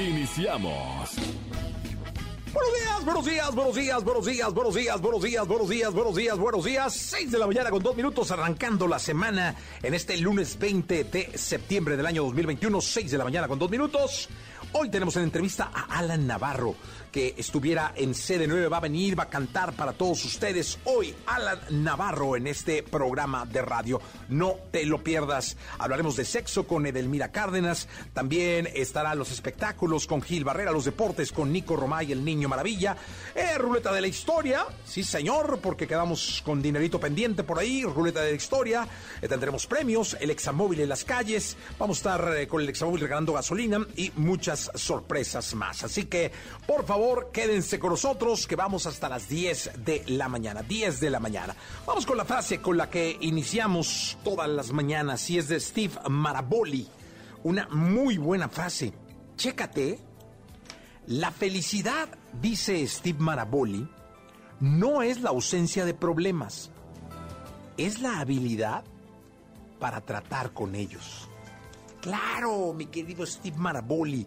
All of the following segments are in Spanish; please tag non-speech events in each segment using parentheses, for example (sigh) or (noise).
Iniciamos. Buenos días, buenos días, buenos días, buenos días, buenos días, buenos días, buenos días, buenos días, buenos días. 6 de la mañana con dos minutos arrancando la semana en este lunes 20 de septiembre del año 2021. 6 de la mañana con dos minutos. Hoy tenemos en entrevista a Alan Navarro que estuviera en sede 9 va a venir, va a cantar para todos ustedes hoy Alan Navarro en este programa de radio. No te lo pierdas. Hablaremos de sexo con Edelmira Cárdenas. También estará los espectáculos con Gil Barrera, los deportes con Nico Romay, el niño maravilla. Eh, ruleta de la historia. Sí, señor, porque quedamos con dinerito pendiente por ahí. Ruleta de la historia. Eh, tendremos premios, el examóvil en las calles. Vamos a estar eh, con el examóvil regalando gasolina y muchas sorpresas más. Así que, por favor, quédense con nosotros que vamos hasta las 10 de la mañana. 10 de la mañana. Vamos con la frase con la que iniciamos todas las mañanas y es de Steve Maraboli. Una muy buena frase. Chécate. La felicidad, dice Steve Maraboli, no es la ausencia de problemas, es la habilidad para tratar con ellos. Claro, mi querido Steve Maraboli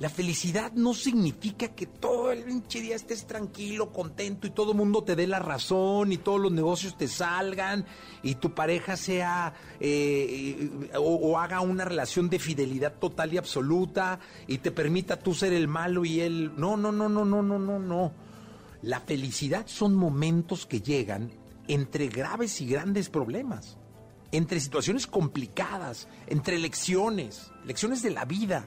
la felicidad no significa que todo el pinche día estés tranquilo, contento y todo el mundo te dé la razón y todos los negocios te salgan y tu pareja sea eh, o, o, haga una relación de fidelidad total y absoluta y te permita tú ser el malo y él. No, no, no, no, no, no, no, no. La felicidad son momentos que llegan entre graves y grandes problemas, entre situaciones complicadas, entre lecciones, lecciones de la vida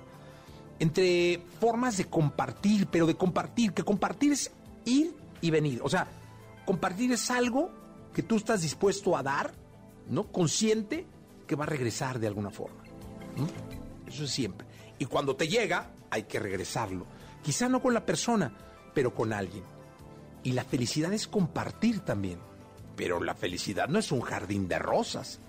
entre formas de compartir, pero de compartir, que compartir es ir y venir. O sea, compartir es algo que tú estás dispuesto a dar, ¿no? Consciente que va a regresar de alguna forma. Eso es siempre. Y cuando te llega, hay que regresarlo. Quizá no con la persona, pero con alguien. Y la felicidad es compartir también. Pero la felicidad no es un jardín de rosas.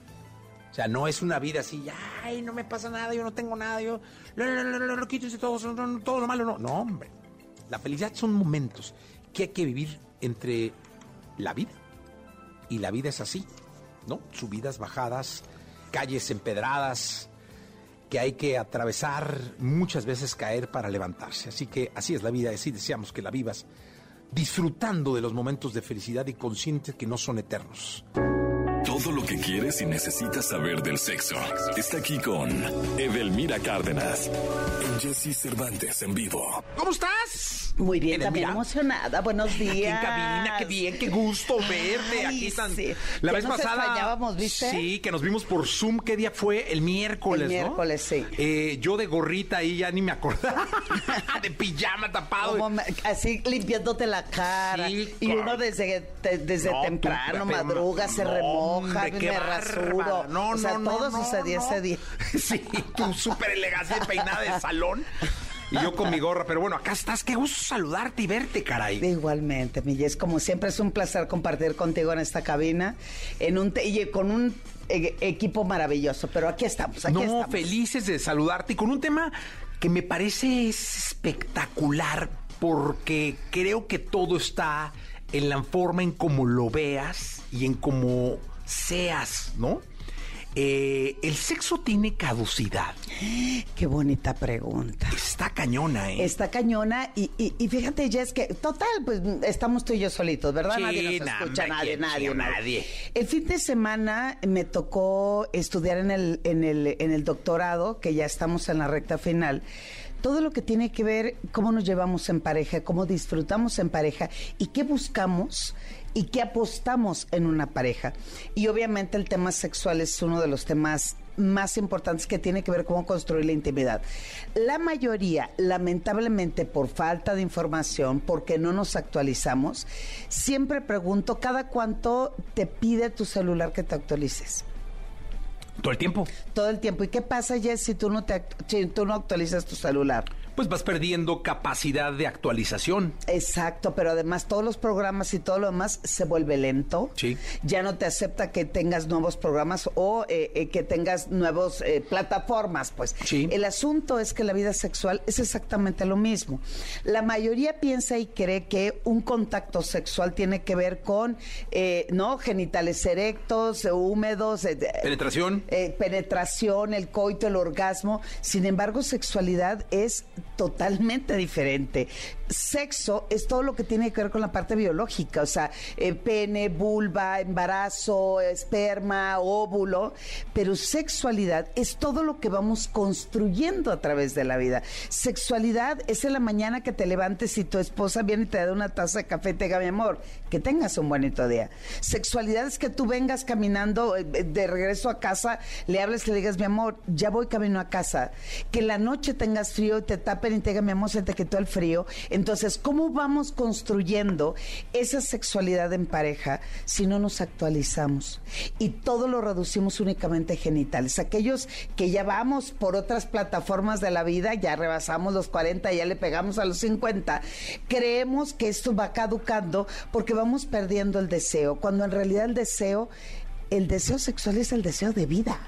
O sea, no es una vida así, ay, no me pasa nada, yo no tengo nada, yo, lo, lo, lo, lo quítese todo, todo lo malo, no. No, hombre. La felicidad son momentos que hay que vivir entre la vida. Y la vida es así, ¿no? Subidas, bajadas, calles empedradas, que hay que atravesar, muchas veces caer para levantarse. Así que así es la vida, así deseamos que la vivas, disfrutando de los momentos de felicidad y consciente que no son eternos. Todo lo que quieres y necesitas saber del sexo está aquí con Edelmira Cárdenas en Jesse Cervantes en vivo. ¿Cómo estás? Muy bien, también emocionada. Buenos días. Aquí en cabina, qué bien, qué gusto verte. Aquí están. Sí. La Que vez nos pasada. ¿viste? Sí, que nos vimos por Zoom. ¿Qué día fue? El miércoles. El ¿no? miércoles, sí. Eh, yo de gorrita ahí ya ni me acordaba. (laughs) de pijama tapado. Como me- así limpiándote la cara. Sí, y claro. uno desde, te- desde No, tú, temprano pero- madruga, se no, hombre, qué me rasuro. bárbara. No, o sea, no, no, todo no, sucedió no. ese día. (laughs) Sí, tú súper elegancia peinada de salón. Y yo con mi gorra. Pero bueno, acá estás. Qué gusto saludarte y verte, caray. Igualmente, mi Jess, como siempre es un placer compartir contigo en esta cabina, en un y con un eh, equipo maravilloso. Pero aquí estamos, aquí no, estamos. felices de saludarte y con un tema que me parece es espectacular porque creo que todo está en la forma en cómo lo veas y en cómo seas, ¿no? Eh, el sexo tiene caducidad. Qué bonita pregunta. Está cañona, ¿eh? Está cañona y, y, y fíjate, Jess, que total, pues estamos tú y yo solitos, ¿verdad? Sí, nadie nos escucha, nadie, ¿quién, nadie, nadie. nadie? El fin de semana me tocó estudiar en el, en el, en el doctorado, que ya estamos en la recta final. Todo lo que tiene que ver cómo nos llevamos en pareja, cómo disfrutamos en pareja y qué buscamos y qué apostamos en una pareja. Y obviamente el tema sexual es uno de los temas más importantes que tiene que ver cómo construir la intimidad. La mayoría, lamentablemente por falta de información, porque no nos actualizamos, siempre pregunto, ¿cada cuánto te pide tu celular que te actualices? Todo el tiempo. Todo el tiempo. ¿Y qué pasa, Jess, si tú no, te, si tú no actualizas tu celular? Pues vas perdiendo capacidad de actualización. Exacto, pero además todos los programas y todo lo demás se vuelve lento. Sí. Ya no te acepta que tengas nuevos programas o eh, eh, que tengas nuevas eh, plataformas, pues. Sí. El asunto es que la vida sexual es exactamente lo mismo. La mayoría piensa y cree que un contacto sexual tiene que ver con, ¿no? Genitales erectos, húmedos. penetración. penetración, el coito, el orgasmo. Sin embargo, sexualidad es totalmente diferente. Sexo es todo lo que tiene que ver con la parte biológica, o sea, eh, pene, vulva, embarazo, esperma, óvulo, pero sexualidad es todo lo que vamos construyendo a través de la vida. Sexualidad es en la mañana que te levantes y tu esposa viene y te da una taza de café y te diga, mi amor, que tengas un bonito día. Sexualidad es que tú vengas caminando eh, de regreso a casa, le hables y le digas, mi amor, ya voy camino a casa. Que la noche tengas frío y te tape y mi amor, se te quitó el frío. Entonces, ¿cómo vamos construyendo esa sexualidad en pareja si no nos actualizamos? Y todo lo reducimos únicamente a genitales. Aquellos que ya vamos por otras plataformas de la vida, ya rebasamos los 40, ya le pegamos a los 50, creemos que esto va caducando porque vamos perdiendo el deseo, cuando en realidad el deseo, el deseo sexual es el deseo de vida.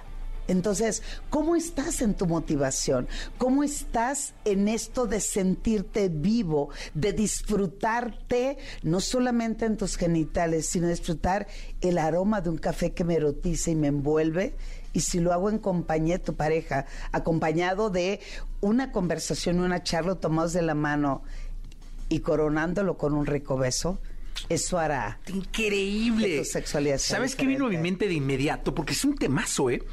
Entonces, ¿cómo estás en tu motivación? ¿Cómo estás en esto de sentirte vivo, de disfrutarte no solamente en tus genitales, sino disfrutar el aroma de un café que me erotiza y me envuelve? Y si lo hago en compañía de tu pareja, acompañado de una conversación, una charla tomados de la mano y coronándolo con un rico beso, eso hará. Increíble. tu sexualidad ¿Sabes qué vino a mi mente de inmediato? Porque es un temazo, ¿eh?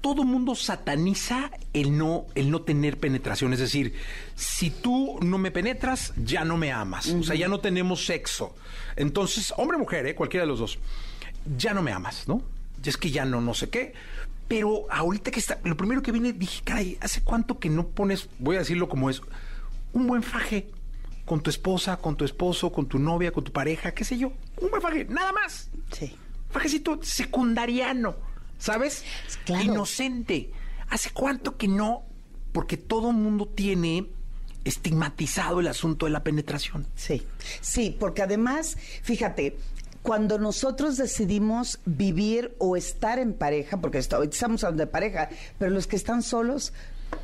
Todo mundo sataniza el no, el no tener penetración. Es decir, si tú no me penetras, ya no me amas. O sea, ya no tenemos sexo. Entonces, hombre o mujer, ¿eh? cualquiera de los dos, ya no me amas, ¿no? Es que ya no, no sé qué. Pero ahorita que está, lo primero que viene, dije, caray, ¿hace cuánto que no pones, voy a decirlo como es, un buen faje con tu esposa, con tu esposo, con tu novia, con tu pareja, qué sé yo? Un buen faje, nada más. Sí. Fajecito secundariano ¿sabes? Claro. Inocente. ¿Hace cuánto que no? Porque todo mundo tiene estigmatizado el asunto de la penetración. Sí, sí, porque además, fíjate, cuando nosotros decidimos vivir o estar en pareja, porque estamos hablando de pareja, pero los que están solos,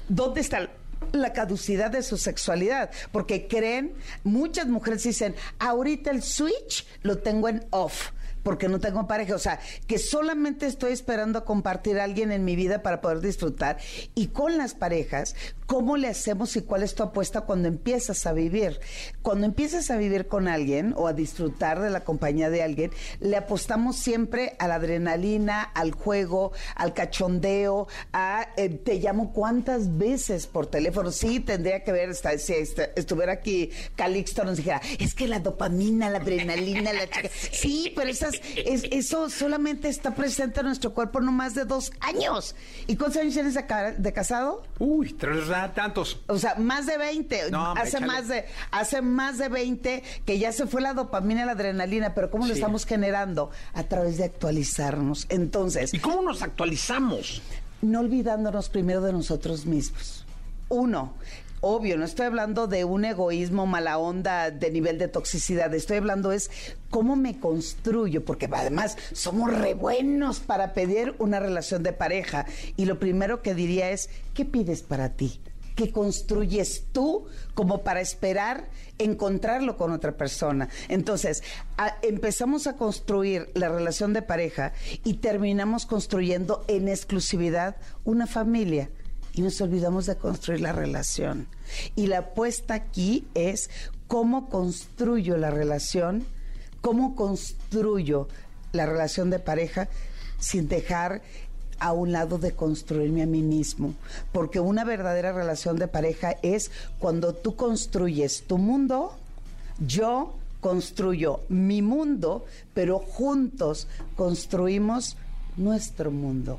¿dónde está la caducidad de su sexualidad? Porque creen, muchas mujeres dicen, ahorita el switch lo tengo en off porque no tengo pareja. O sea, que solamente estoy esperando a compartir a alguien en mi vida para poder disfrutar. Y con las parejas, ¿cómo le hacemos y cuál es tu apuesta cuando empiezas a vivir? Cuando empiezas a vivir con alguien o a disfrutar de la compañía de alguien, le apostamos siempre a la adrenalina, al juego, al cachondeo, a eh, te llamo cuántas veces por teléfono. Sí, tendría que ver, si estuviera aquí Calixto nos dijera, es que la dopamina, la adrenalina, la chica. (laughs) Sí, pero esas (laughs) eso solamente está presente en nuestro cuerpo no más de dos años. ¿Y cuántos años tienes de, casado? Uy, tantos. O sea, más de 20. hace más de hace más de 20 que ya se fue la dopamina y la adrenalina, pero ¿cómo lo estamos generando? A través de actualizarnos. Entonces... ¿Y cómo nos actualizamos? No olvidándonos primero de nosotros mismos. Uno, obvio, no estoy hablando de un egoísmo mala onda de nivel de toxicidad, estoy hablando es cómo me construyo, porque además somos re buenos para pedir una relación de pareja. Y lo primero que diría es, ¿qué pides para ti? ¿Qué construyes tú como para esperar encontrarlo con otra persona. Entonces, empezamos a construir la relación de pareja y terminamos construyendo en exclusividad una familia y nos olvidamos de construir la relación. Y la apuesta aquí es cómo construyo la relación, cómo construyo la relación de pareja sin dejar a un lado de construirme a mí mismo, porque una verdadera relación de pareja es cuando tú construyes tu mundo, yo construyo mi mundo, pero juntos construimos nuestro mundo.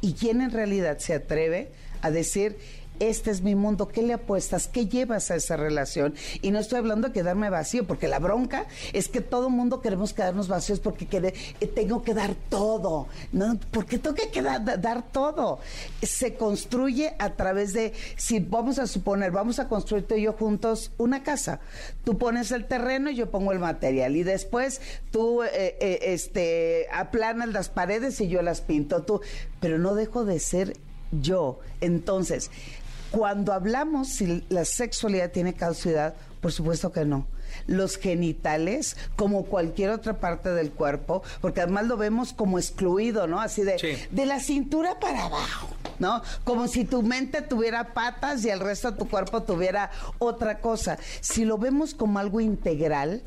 ¿Y quién en realidad se atreve a decir, este es mi mundo, ¿qué le apuestas? ¿Qué llevas a esa relación? Y no estoy hablando de quedarme vacío, porque la bronca es que todo mundo queremos quedarnos vacíos porque eh, tengo que dar todo, ¿no? Porque tengo que dar todo. Se construye a través de, si vamos a suponer, vamos a construir tú y yo juntos una casa. Tú pones el terreno y yo pongo el material. Y después tú eh, eh, este, aplanas las paredes y yo las pinto. Tú, pero no dejo de ser yo. Entonces, cuando hablamos si la sexualidad tiene causidad, por supuesto que no. Los genitales, como cualquier otra parte del cuerpo, porque además lo vemos como excluido, ¿no? Así de, de la cintura para abajo, ¿no? Como si tu mente tuviera patas y el resto de tu cuerpo tuviera otra cosa. Si lo vemos como algo integral,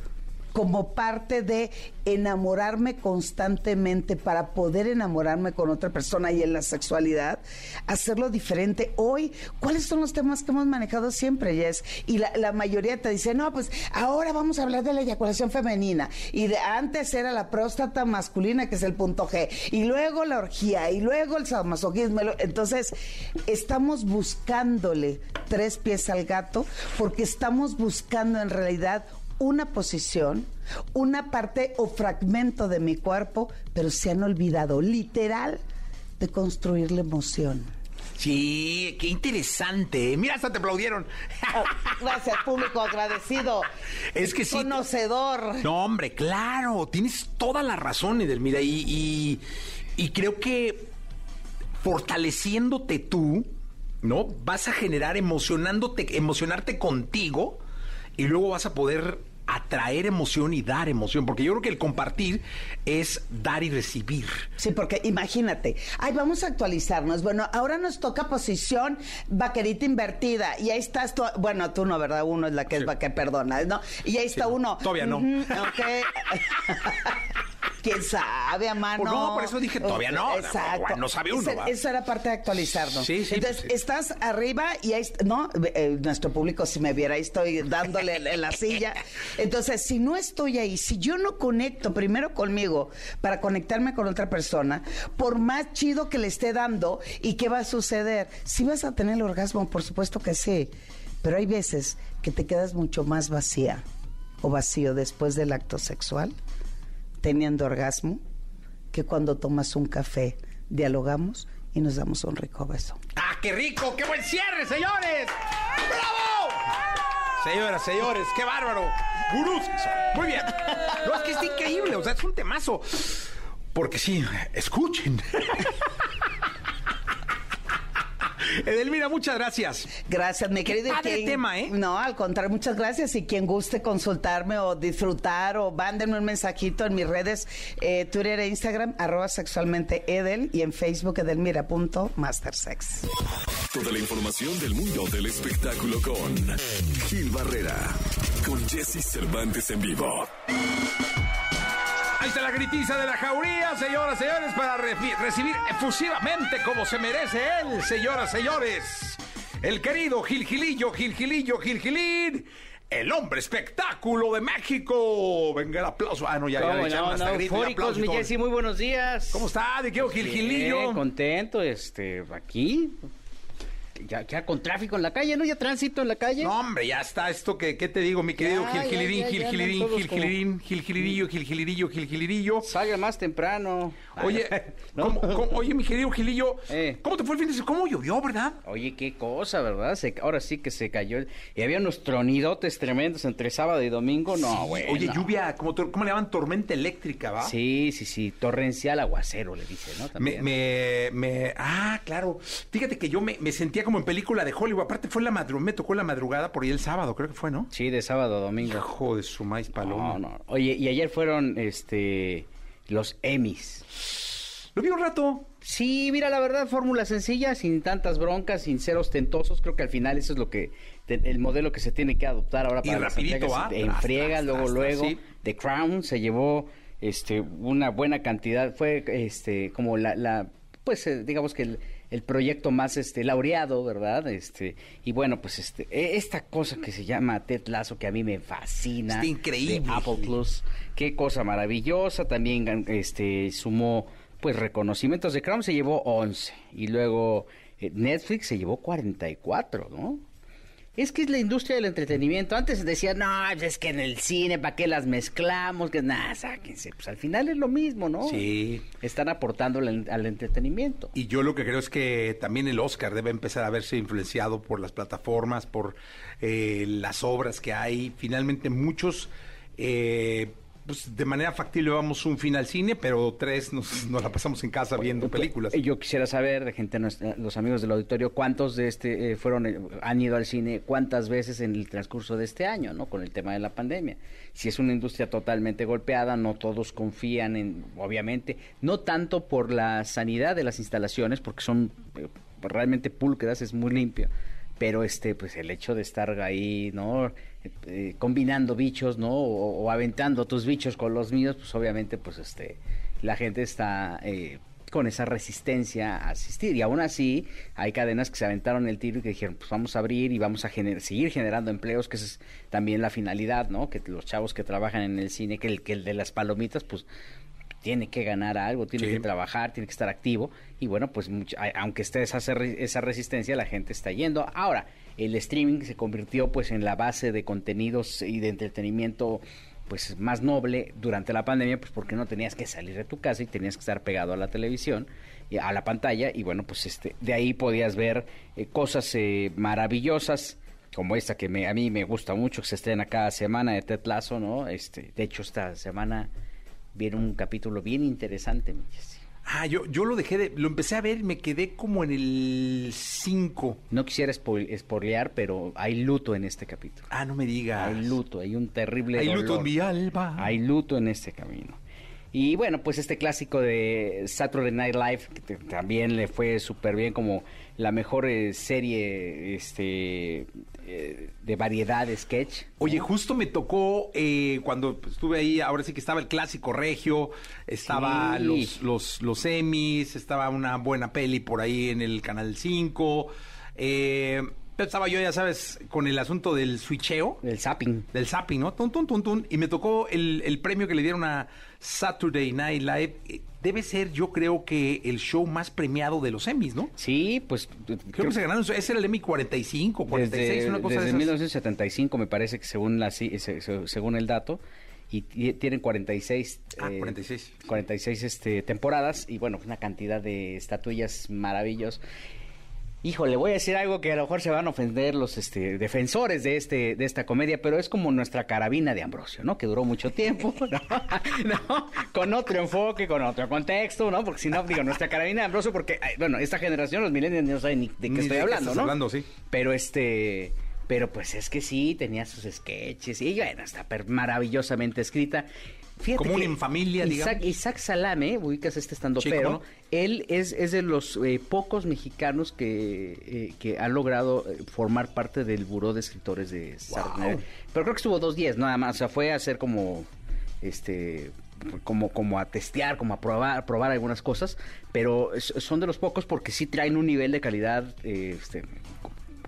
como parte de enamorarme constantemente para poder enamorarme con otra persona y en la sexualidad, hacerlo diferente. Hoy, ¿cuáles son los temas que hemos manejado siempre, Jess? Y la, mayoría te dice, no, pues ahora vamos a hablar de la eyaculación femenina. Y de, antes era la próstata masculina, que es el punto G. Y luego la orgía, y luego el sadomasoquismo. Entonces, estamos buscándole tres pies al gato porque estamos buscando en realidad una posición, una parte o fragmento de mi cuerpo, pero se han olvidado literal de construir la emoción. Sí, qué interesante. Mira, hasta te aplaudieron. Ah, gracias, público agradecido. Es que sí. Conocedor. No, hombre, claro. Tienes toda la razón, Edelmira. Y, y, y creo que fortaleciéndote tú, ¿no? Vas a generar emocionándote, emocionarte contigo y luego vas a poder atraer emoción y dar emoción, porque yo creo que el compartir es dar y recibir. Sí, porque imagínate, ay, vamos a actualizarnos. Bueno, ahora nos toca posición vaquerita invertida y ahí estás tú, bueno, tú no, ¿verdad? Uno es la que es vaquer, perdona, ¿no? Y ahí está uno. Todavía no. (laughs) ¿Quién sabe, a mano? Pues no, por eso dije todavía no. Exacto. No, sabe uno. Eso, era parte de actualizarnos. Sí, sí. Entonces, estás arriba y ahí, no, eh, nuestro público, si me viera, ahí estoy dándole en la silla. Entonces, si no estoy ahí, si yo no conecto primero conmigo para conectarme con otra persona, por más chido que le esté dando, ¿y qué va a suceder? Si vas a tener el orgasmo, por supuesto que sí. Pero hay veces que te quedas mucho más vacía o vacío después del acto sexual teniendo orgasmo que cuando tomas un café, dialogamos y nos damos un rico beso. ¡Ah, qué rico! ¡Qué buen cierre, señores! ¡Bravo! Señoras, señores, qué bárbaro. Gurús. Muy bien. No, es que es increíble, o sea, es un temazo. Porque sí, escuchen. (laughs) Edelmira, muchas gracias. Gracias, mi querido. Padre tema, ¿eh? No, al contrario, muchas gracias. Y quien guste consultarme o disfrutar o mándenme un mensajito en mis redes, eh, Twitter e Instagram, arroba sexualmente Edel y en Facebook edelmira.mastersex. Toda la información del mundo del espectáculo con Gil Barrera, con Jesse Cervantes en vivo. Ahí está la gritiza de la jauría, señoras, señores, para recibir efusivamente como se merece él, señoras, señores. El querido Gil Gilillo, Gil Gilillo, Gil Gilín. El hombre espectáculo de México. Venga el aplauso. Ah, no, ya, ya, ya no, no, eufóricos, mi Jessy, muy buenos días. ¿Cómo está? ¿De qué Gil Gilillo? contento, este, aquí, ya, ya con tráfico en la calle, ¿no? Ya tránsito en la calle. No, hombre, ya está esto que, ¿qué te digo, mi querido Gil Gilirín, Gil Gilirín, Gil Gilirín, Gil Gilirillo, Gil Gilirillo, Gil Gilirillo. Salga más temprano. Oye, (laughs) ¿cómo, oye, mi querido Gilillo, eh. ¿cómo te fue el fin de semana? ¿Cómo llovió, verdad? Oye, qué cosa, ¿verdad? ahora sí que se cayó. Y había unos tronidotes tremendos entre sábado y domingo. No, güey. oye, lluvia, ¿cómo, ¿cómo le llaman? Tormenta eléctrica, ¿va? Sí, sí, sí. Torrencial aguacero, le dice, ¿no? Me, me, me, ah, claro. Fíjate que yo me, me sentía como en película de Hollywood. Aparte fue la madrugada, me tocó la madrugada por ahí el sábado, creo que fue, ¿no? Sí, de sábado a domingo. Hijo de su maíz paloma. No, no. Oye, y ayer fueron, este, los Emmys. Lo vi un rato. Sí, mira, la verdad, fórmula sencilla, sin tantas broncas, sin ser ostentosos. Creo que al final eso es lo que el modelo que se tiene que adoptar ahora para y rapidito, En friega, luego, luego. The Crown se llevó este una buena cantidad. Fue este como la, la pues eh, digamos que el, el, proyecto más este laureado, ¿verdad? Este y bueno, pues este e, esta cosa que se llama Ted Lasso que a mí me fascina. Está increíble. Apple Plus. Qué cosa maravillosa. También este sumó pues reconocimientos de Crown se llevó 11 y luego Eh, Netflix se llevó 44, ¿no? Es que es la industria del entretenimiento. Antes decían, no, pues es que en el cine, ¿para qué las mezclamos? Que nada, sáquense. Pues al final es lo mismo, ¿no? Sí. Están aportando al, entretenimiento. Y yo lo que creo es que también el Oscar debe empezar a verse influenciado por las plataformas, por eh, las obras que hay. Finalmente, muchos. Eh, pues de manera factible vamos un fin al cine, pero tres nos, (laughs) la pasamos en casa viendo películas. Yo quisiera saber de gente, los amigos del auditorio, cuántos de este eh, fueron eh, han ido al cine, cuántas veces en el transcurso de este año, ¿no? Con el tema de la pandemia. Si es una industria totalmente golpeada, no todos confían en, obviamente, no tanto por la sanidad de las instalaciones, porque son eh, realmente pulcras, es muy limpio pero este pues el hecho de estar ahí no eh, combinando bichos no o, aventando tus bichos con los míos pues obviamente pues este la gente está eh, con esa resistencia a asistir. Y aún así hay cadenas que se aventaron el tiro y que dijeron pues vamos a abrir y vamos a seguir generando empleos que es también la finalidad no que los chavos que trabajan en el cine que el que el de las palomitas pues tiene que ganar algo, tiene que trabajar, tiene que estar activo y bueno, pues aunque esté esa, esa resistencia, la gente está yendo. Ahora, el streaming se convirtió pues en la base de contenidos y de entretenimiento pues más noble durante la pandemia, pues porque no tenías que salir de tu casa y tenías que estar pegado a la televisión, a la pantalla y bueno, pues este de ahí podías ver eh, cosas eh, maravillosas como esta que me, a mí me gusta mucho, que se estrena cada semana de Ted Lasso, ¿no? Este, de hecho esta semana viene un capítulo bien interesante, mi Ah, yo, yo lo dejé de, lo empecé a ver y me quedé como en el 5. No quisiera spoilear, pero hay luto en este capítulo. Ah, no me digas. Hay luto, hay un terrible Hay luto en mi alba. Hay luto en este camino. Y bueno, pues este clásico de Saturday Night Live, que también le fue súper bien como la mejor eh, serie este eh, de variedad de sketch. Oye, justo me tocó eh, cuando estuve ahí, ahora sí que estaba el clásico regio, estaba los, los, los Emmys, estaba una buena peli por ahí en el Canal 5. Eh, estaba yo, ya sabes, con el asunto del switcheo. Del zapping. Del zapping, ¿no? Tun, tun, tun, tun. Y me tocó el, el, premio que le dieron a Saturday Night Live. Eh, debe ser, yo creo que el show más premiado de los Emmys, ¿no? Sí, pues... Creo, que se ganaron, ese era el Emmy 45, 46, desde, una cosa desde de 1975 me parece que según, la, según el dato y tienen 46 ah, 46 46 este temporadas y bueno una cantidad de estatuillas maravillos Híjole, voy a decir algo que a lo mejor se van a ofender los este, defensores de este de esta comedia, pero es como nuestra carabina de Ambrosio, ¿no? Que duró mucho tiempo, (laughs) ¿no? Con otro enfoque, con otro contexto, ¿no? Porque si no, digo, nuestra carabina de Ambrosio, porque, bueno, esta generación, los millennials, no saben ni de qué estoy hablando, ¿no? hablando, sí. Pero este... Pero pues es que sí, tenía sus sketches y bueno, está maravillosamente escrita. Como un en familia, Isaac, Isaac Salame, ubicas este estando pero, él es, es de los eh, pocos mexicanos que, eh, que han logrado eh, formar parte del buró de escritores de wow. Pero creo que estuvo dos días nada más, o sea, fue a hacer como este como, como a testear, como a probar, probar algunas cosas, pero son de los pocos porque sí traen un nivel de calidad este,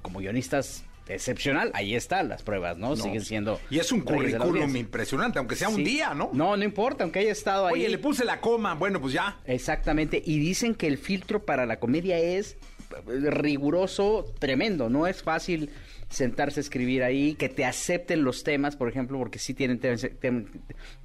como guionistas excepcional, ahí están las pruebas, ¿no? Siguen siendo. Y es un currículum impresionante, aunque sea un día, ¿no? No, no importa, aunque haya estado ahí. Oye, le puse la coma, bueno, pues ya. Exactamente, y dicen que el filtro para la comedia es riguroso, tremendo, no es fácil sentarse a escribir ahí, que te acepten los temas, por ejemplo, porque sí tienen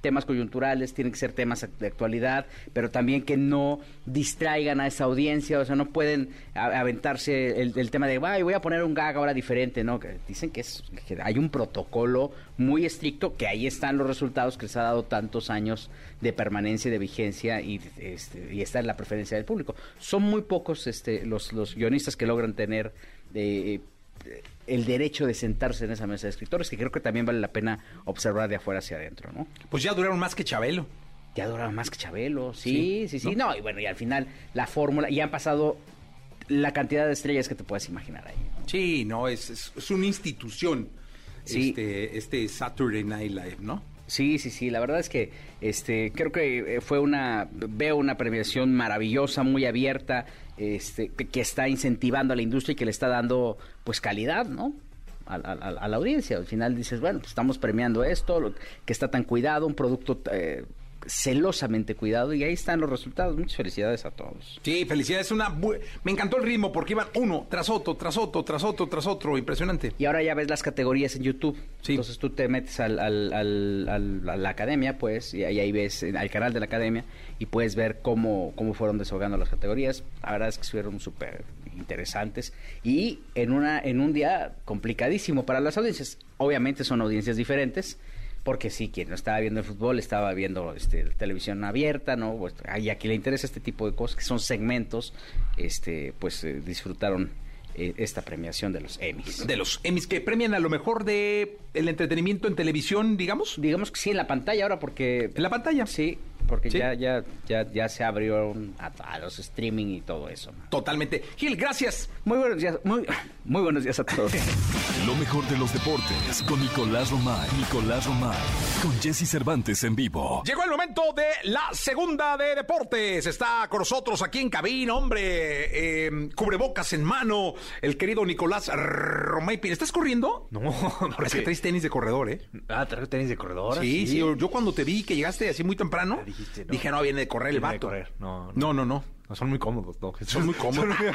temas coyunturales, tienen que ser temas de actualidad, pero también que no distraigan a esa audiencia, o sea, no pueden aventarse el, tema de, voy a poner un gag ahora diferente, ¿no? Dicen que, es, hay un protocolo muy estricto, que ahí están los resultados que les ha dado tantos años de permanencia y de vigencia y, este, y está en la preferencia del público. Son muy pocos este, los, los guionistas que logran tener... Eh, el derecho de sentarse en esa mesa de escritores, que creo que también vale la pena observar de afuera hacia adentro, ¿no? Pues ya duraron más que Chabelo. Ya duraron más que Chabelo, sí, sí, sí. No, y bueno, y al final la fórmula, y han pasado la cantidad de estrellas que te puedes imaginar ahí. Sí, no, es, es, una institución este, este Saturday Night Live, ¿no? Sí, sí, sí, la verdad es que este creo que eh, fue una veo una premiación maravillosa, muy abierta, este que está incentivando a la industria y que le está dando pues calidad, ¿no? A, la audiencia. Al final dices, bueno, pues estamos premiando esto, que está tan cuidado, un producto eh, celosamente cuidado y ahí están los resultados. Muchas felicidades a todos. Sí, felicidades. Una Me encantó el ritmo porque iban uno tras otro, tras otro, tras otro, tras otro. Impresionante. Y ahora ya ves las categorías en YouTube. Sí. Entonces tú te metes al, al, al, a la academia, pues, y ahí ves al canal de la academia y puedes ver cómo, cómo fueron desahogando las categorías. La verdad es que fueron súper interesantes y en, una, en un día complicadísimo para las audiencias. Obviamente son audiencias diferentes porque sí, quien no estaba viendo el fútbol estaba viendo este, televisión abierta, ¿no? Pues, y a quien le interesa este tipo de cosas, que son segmentos, este, pues eh, disfrutaron eh, esta premiación de los Emmys. De los Emmys que premian a lo mejor de el entretenimiento en televisión, digamos. Digamos que sí, en la pantalla ahora, porque... En la pantalla. Sí, porque ya, ya, ya, ya se abrieron a, los streaming y todo eso. Totalmente. Gil, gracias. Muy buenos días, muy, (laughs) muy buenos días a todos. (laughs) Lo mejor de los deportes con Nicolás Romay. Nicolás Romay. Con Jesse Cervantes en vivo. Llegó el momento de la segunda de deportes. Está con nosotros aquí en cabina, hombre, eh, cubrebocas en mano, el querido Nicolás Romay. ¿Estás corriendo? No, (laughs) no. Es que traes tenis de corredor, ¿eh? Ah, traes tenis de corredor. Sí, sí, Yo cuando te vi que llegaste así muy temprano, dije, no, viene de correr el vato. correr. No, no, no, no. son muy cómodos, no. Son muy cómodos. (laughs)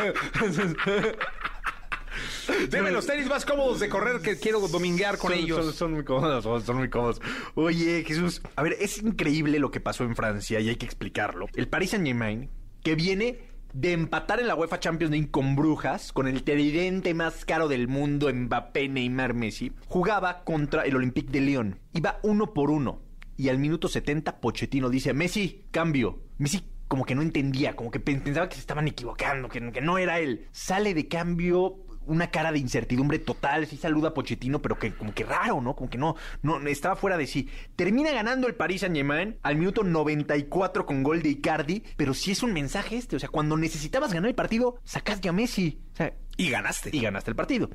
Deme los tenis más cómodos de correr que quiero dominguear con ellos. Son, muy cómodos, son muy cómodos. Oye, Jesús, a ver, es increíble lo que pasó en Francia y hay que explicarlo. El Paris Saint-Germain, que viene de empatar en la UEFA Champions League con Brujas, con el tridente más caro del mundo, Mbappé, Neymar, Messi, jugaba contra el Olympique de Lyon. Iba uno por uno. Y al minuto 70, Pochettino dice, Messi, cambio. Messi como que no entendía, como que pensaba que se estaban equivocando, que, que no era él. Sale de cambio una cara de incertidumbre total, sí saluda a Pochettino, pero que como que raro, ¿no? Como que no, no estaba fuera de sí. Termina ganando el Paris Saint-Germain al minuto 94 con gol de Icardi, pero sí es un mensaje este, o sea, cuando necesitabas ganar el partido, sacaste a Messi. O sea, y ganaste. Y ganaste el partido.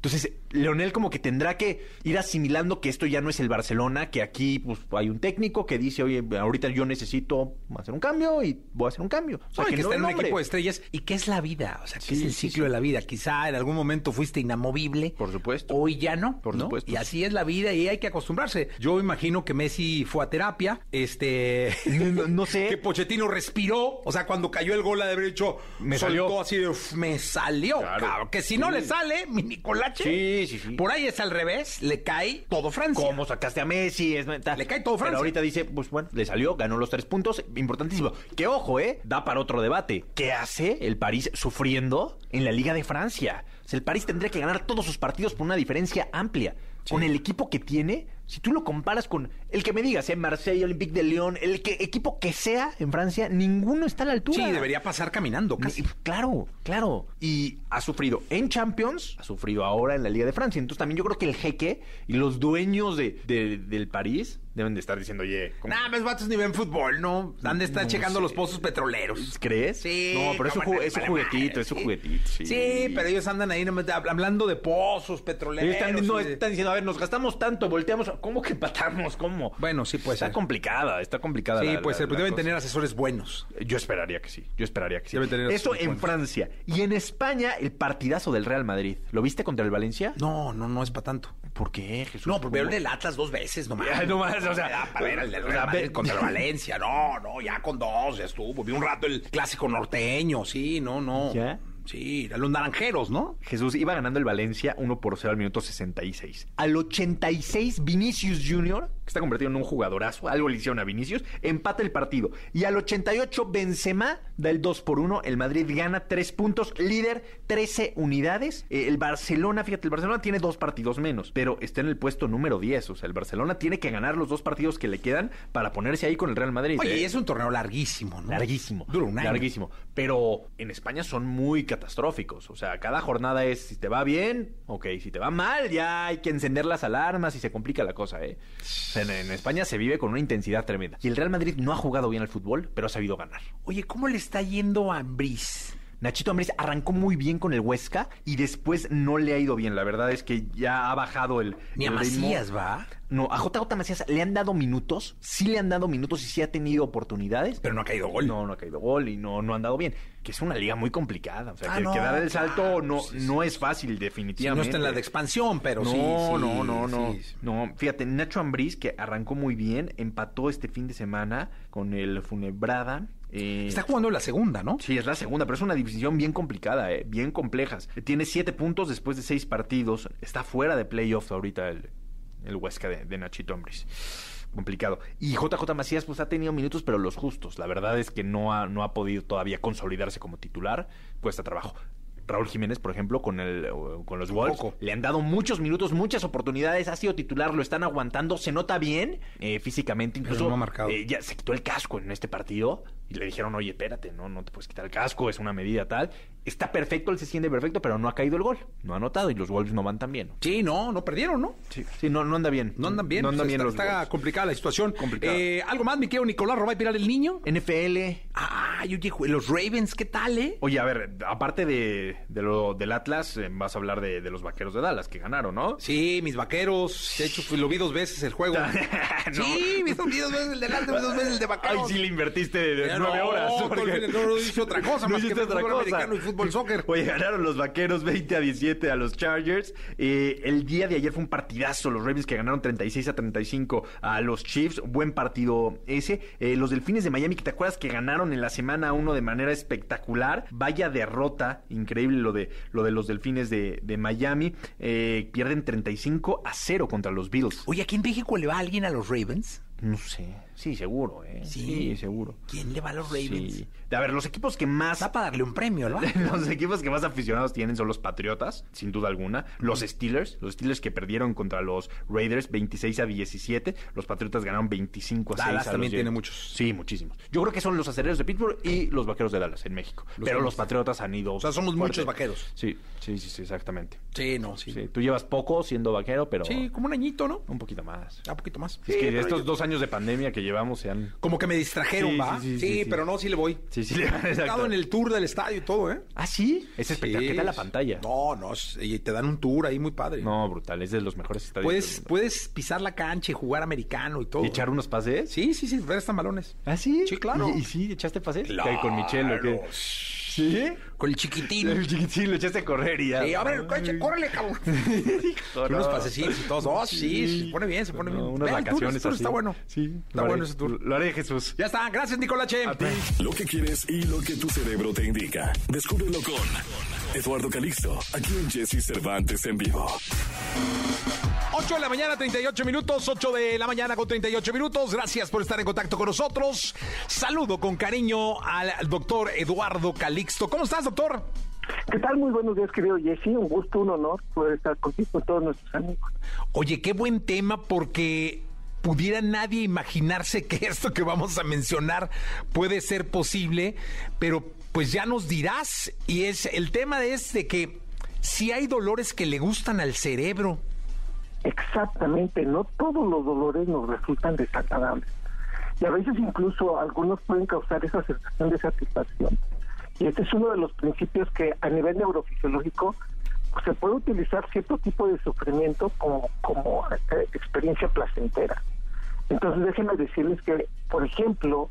Entonces, Leonel como que tendrá que ir asimilando que esto ya no es el Barcelona, que aquí pues, hay un técnico que dice, oye, ahorita yo necesito hacer un cambio y voy a hacer un cambio. O sea, que, está en un equipo de estrellas. ¿Y qué es la vida? O sea, ¿qué es el ciclo de la vida? Quizá en algún momento fuiste inamovible. Por supuesto. Hoy ya no. Por supuesto. Y así es la vida y hay que acostumbrarse. Yo imagino que Messi fue a terapia, este... No, sé. (laughs) que Pochettino respiró, o sea, cuando cayó el gol de haber hecho... Me salió. así de, me salió. Claro. que si no le sale, mi Sí, sí, sí. Por ahí es al revés, le cae todo Francia. ¿Cómo sacaste a Messi? Es, le cae todo Francia. Pero ahorita dice, pues bueno, le salió, ganó los tres puntos, importantísimo. Que ojo, ¿eh? Da para otro debate. ¿Qué hace el París sufriendo en la Liga de Francia? O sea, el París tendría que ganar todos sus partidos por una diferencia amplia. Con el equipo que tiene, si tú lo comparas con el que me digas, ¿eh? Marsella, Olympique de León, el que, equipo que sea en Francia, ninguno está a la altura. Sí, debería pasar caminando casi. Claro, claro. Y ha sufrido en Champions, ha sufrido ahora en la Liga de Francia. Entonces también yo creo que el jeque y los dueños de, del París deben de estar diciendo, oye... Nah, mis vatos ni ven fútbol, ¿no? Han de estar checando los pozos petroleros. ¿Crees? Sí. No, pero es un, juguetito, es un juguetito. Sí. pero ellos andan ahí hablando de pozos petroleros. Están, no, están diciendo, a ver, nos gastamos tanto, volteamos... ¿Cómo que empatamos? ¿Cómo? Bueno, sí, pues. Está complicada, está complicada. Sí, pues deben tener asesores buenos. Yo esperaría que sí, yo esperaría que sí. Tener Eso en Francia. Y en España, el partidazo del Real Madrid. ¿Lo viste contra el Valencia? No, no, no es para tanto. ¿Por qué, Jesús? No, porque veo el Atlas dos veces nomás. (laughs) Ya, nomás, o sea, para ver el del Real Madrid contra el (laughs) Valencia. No, no, ya con dos ya estuvo. Vi un rato el clásico norteño, sí, no, no. ¿Ya? Sí, a los naranjeros, ¿no? Jesús iba ganando el Valencia 1 por 0 al minuto 66. Al 86, Vinicius Jr., está convertido en un jugadorazo, algo le hicieron a Vinicius, empata el partido. Y al 88, Benzema da el 2 por 1. El Madrid gana 3 puntos, líder 13 unidades. Eh, el Barcelona, fíjate, el Barcelona tiene dos partidos menos, pero está en el puesto número 10. O sea, el Barcelona tiene que ganar los dos partidos que le quedan para ponerse ahí con el Real Madrid. Oye, ¿eh? es un torneo larguísimo, ¿no? Larguísimo. Dura un año. Larguísimo. Pero en España son muy catastróficos. O sea, cada jornada es si te va bien, ok, si te va mal, ya hay que encender las alarmas y se complica la cosa, ¿eh? En, en, España se vive con una intensidad tremenda. Y el Real Madrid no ha jugado bien al fútbol, pero ha sabido ganar. Oye, ¿cómo le está yendo a Brice? Nachito Ambriz arrancó muy bien con el Huesca y después no le ha ido bien. La verdad es que ya ha bajado el. Ni a el ritmo. Macías, ¿va? No, a JJ Macías le han dado minutos, sí le han dado minutos y sí ha tenido oportunidades. Pero no ha caído gol. No, no ha caído gol y no, no han dado bien. Que es una liga muy complicada. O sea, Ah, que, no, que dar el claro, salto no, sí, no es fácil, Sí, no definitivamente. está en la de expansión, pero no, sí, no, no, no, no. Fíjate, Nacho Ambriz, que arrancó muy bien, empató este fin de semana con el Funebrada. eh, Está jugando la segunda, ¿no? Sí, es la segunda, pero es una división bien complicada, eh, bien complejas. Tiene siete puntos después de seis partidos. Está fuera de playoffs ahorita el, el Huesca de, de Nachito Ambriz. Complicado. Y JJ Macías, pues ha tenido minutos, pero los justos. La verdad es que no ha, no ha podido todavía consolidarse como titular. Cuesta trabajo. Raúl Jiménez, por ejemplo, con el con los Wolves, le han dado muchos minutos, muchas oportunidades, ha sido titular, lo están aguantando, se nota bien eh, físicamente, incluso no ha marcado. eh, ya se quitó el casco en este partido y le dijeron, oye, espérate, no, no te puedes quitar el casco, es una medida tal. Está perfecto, él se siente perfecto, pero no ha caído el gol, no ha anotado y los Wolves no van tan bien. Sí, no, no perdieron, ¿no? Sí, sí no, no anda bien. No andan bien. No andan bien está, los está Wolves. complicada la situación. Complicada. Eh, ¿Algo más, mi querido Nicolás Robay Pilar el niño? NFL. Ah, oye, jue- los Ravens, ¿qué tal, eh? Oye, a ver, aparte de, de lo del Atlas, eh, vas a hablar de, de los vaqueros de Dallas que ganaron, ¿no? Sí, mis vaqueros. De hecho, lo vi dos veces el juego. (laughs) No. Sí, dos, vi dos veces el delante, vi dos veces el de Ay, vaqueros. sí le invertiste de nueve no, horas. porque- no, no hice otra (laughs) cosa No más que otra fútbol cosa. americano y fútbol soccer. Oye, ganaron los vaqueros 20 a 17 a los Chargers. Eh, el día de ayer fue un partidazo. Los Ravens que ganaron 36 a 35 a los Chiefs. Buen partido ese. Eh, los Delfines de Miami, que te acuerdas que ganaron en la semana 1 de manera espectacular. Vaya derrota. Increíble lo de, lo de los Delfines de, de Miami. Eh, pierden 35 a 0 contra los Bills. Oye, ¿aquí en México le va alguien a los Ravens? No sé. Sí, seguro, ¿eh? Sí, seguro. ¿Quién le va a los Ravens? Sí. A ver, los equipos que más Está para darle un premio, ¿no? (laughs) los equipos que más aficionados tienen son los Patriotas, sin duda alguna. Los Steelers, los Steelers que perdieron contra los Raiders 26 a 17. Los Patriotas ganaron 25 a 6. Dallas a también tiene muchos. Sí, muchísimos. Yo creo que son los aceleros de Pittsburgh y los vaqueros de Dallas en México. Los Pero los Patriotas han ido. O sea, somos muchos vaqueros. Sí, sí, sí, sí, exactamente. Sí, no, sí. Sí, tú llevas poco siendo vaquero, pero Sí, como un añito, ¿no? un poquito más. Un poquito más. es que estos dos años de pandemia que llevamos se han. Como que me distrajeron, Sí, ¿va? sí, Sí, sí, pero no, sí le voy. Sí, sí, He (laughs) exacto. estado en el tour del estadio y todo, ¿eh? Ah, sí. Es espectacular. ¿Qué tal la pantalla? No, no, es- y te dan un tour ahí muy padre. No, brutal. Es de los mejores estadios. Puedes, mundo. puedes pisar la cancha y jugar americano y todo. ¿Y echar unos pases? Sí, sí, sí, restan balones. ¿Ah, sí? Sí, claro. ¿Y, y sí, echaste pases? Claro. ¿Qué, ¿Con Michelle o qué? ¿Sí? Con el chiquitín. El chiquitín lo echaste a correr y ya. Sí, a ver, coche, córrele, cabrón. (laughs) Unos no. pasecitos y todo. Oh, sí, se pone bien, se pone No, bien. unas el vacaciones ese tour así. está bueno. Sí. Está haré. bueno ese tour. Lo haré, Jesús. Ya está, gracias, Nicolache. A ti. Lo que quieres y lo que tu cerebro te indica. Descúbrelo con Eduardo Calixto, aquí en Jesse Cervantes en vivo. 8 de la mañana, 38 minutos. 8 de la mañana con 38 minutos. Gracias por estar en contacto con nosotros. Saludo con cariño al doctor Eduardo Calixto. ¿Cómo estás, doctor? ¿Qué tal? Muy buenos días, querido Jesse. Un gusto, un honor poder estar contigo con todos nuestros amigos. Oye, qué buen tema porque pudiera nadie imaginarse que (laughs) esto que vamos a mencionar puede ser posible, pero pues ya nos dirás. Y es el tema es de que si hay dolores que le gustan al cerebro. Exactamente, no todos los dolores nos resultan desagradables. Y a veces incluso algunos pueden causar esa sensación de satisfacción. Y este es uno de los principios que a nivel neurofisiológico pues, se puede utilizar cierto tipo de sufrimiento como, como eh, experiencia placentera. Entonces déjenme decirles que, por ejemplo,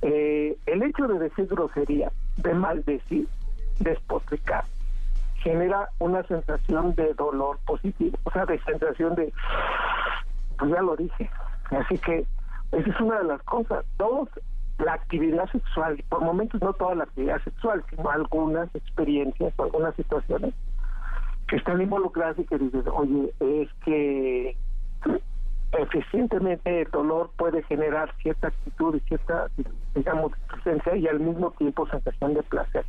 eh, el hecho de decir grosería, de maldecir, despotricar, genera una sensación de dolor positivo, o sea, de sensación de, pues ya lo dije. Así que esa es una de las cosas. Dos, la actividad sexual, por momentos no toda la actividad sexual, sino algunas experiencias o algunas situaciones que están involucradas y que dices, oye, es que eficientemente el dolor puede generar cierta actitud y cierta, digamos, presencia y al mismo tiempo sensación de placer.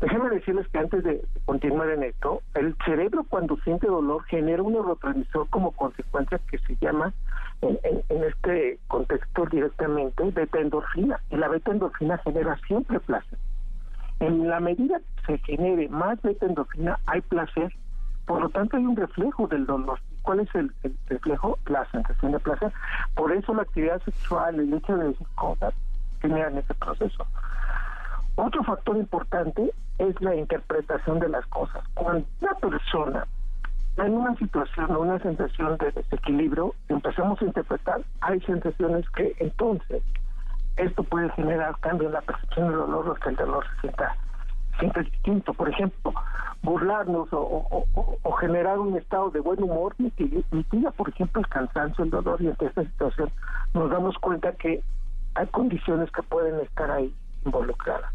Déjenme decirles que antes de continuar en esto, el cerebro cuando siente dolor genera un neurotransmisor como consecuencia que se llama, en, en- este contexto directamente, beta endorfina. Y la beta endorfina genera siempre placer. En la medida que se genere más beta endorfina, hay placer. Por lo tanto, hay un reflejo del dolor. ¿Cuál es el, el reflejo? La sensación de placer. Por eso la actividad sexual, el hecho de decir cosas, generan ese proceso. Otro factor importante es la interpretación de las cosas. Cuando una persona en una situación o una sensación de desequilibrio, empezamos a interpretar, hay sensaciones que entonces esto puede generar cambio en la percepción del dolor que el dolor se sienta, sienta distinto. Por ejemplo, burlarnos o, generar un estado de buen humor mitiga, por ejemplo, el cansancio, el dolor y ante esta situación nos damos cuenta que hay condiciones que pueden estar ahí involucradas.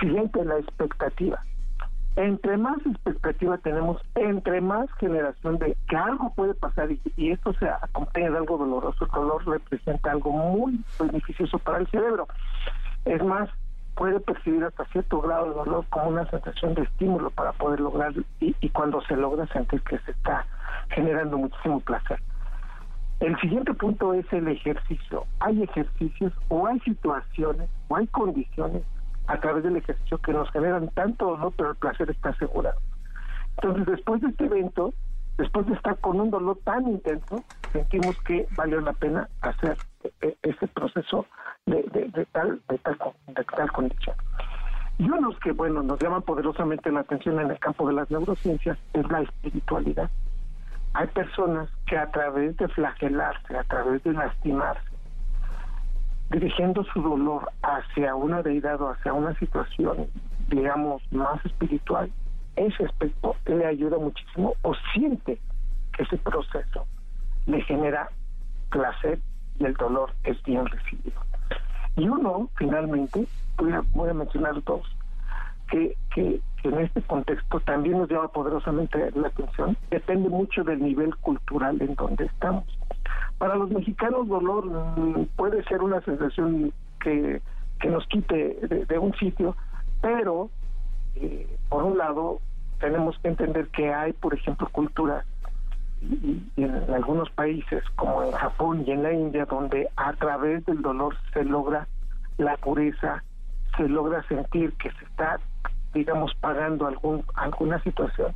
Siguiente, la expectativa. Entre más expectativa tenemos, entre más generación de que algo puede pasar y, esto se acompaña de algo doloroso, el dolor representa algo muy beneficioso para el cerebro. Es más, puede percibir hasta cierto grado de dolor como una sensación de estímulo para poder lograr y, y cuando se logra sentir que se está generando muchísimo placer. El siguiente punto es el ejercicio. Hay ejercicios o hay situaciones o hay condiciones a través del ejercicio que nos generan tanto dolor, pero el placer está asegurado. Entonces, después de este evento, después de estar con un dolor tan intenso, sentimos que valió la pena hacer e-, ese proceso de, tal, de, tal, de tal condición. Y que, bueno, nos llaman poderosamente la atención en el campo de las neurociencias es la espiritualidad. Hay personas que a través de flagelarse, a través de lastimarse, dirigiendo su dolor hacia una deidad o hacia una situación, digamos, más espiritual, ese aspecto le ayuda muchísimo o siente que ese proceso le genera placer y el dolor es bien recibido. Y uno, finalmente, voy a, voy a mencionar dos, que, que, en este contexto también nos llama poderosamente la atención, depende mucho del nivel cultural en donde estamos. Para los mexicanos dolor mm, puede ser una sensación que, que nos quite de, un sitio, pero eh, por un lado tenemos que entender que hay, por ejemplo, culturas y, en algunos países como en Japón y en la India donde a través del dolor se logra la pureza, se logra sentir que se está, digamos, pagando algún, alguna situación.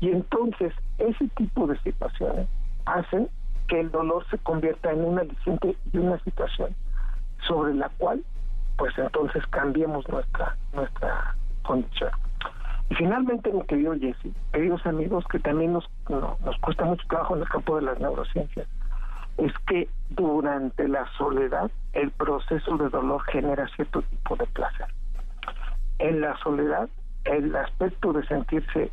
Y entonces ese tipo de situaciones hacen que el dolor se convierta en una aliciente y una situación sobre la cual pues entonces cambiemos nuestra nuestra condición. Y finalmente, mi querido Jesse, queridos amigos, que también nos, nos cuesta mucho trabajo en el campo de las neurociencias, es que durante la soledad el proceso de dolor genera cierto tipo de placer. En la soledad, el aspecto de sentirse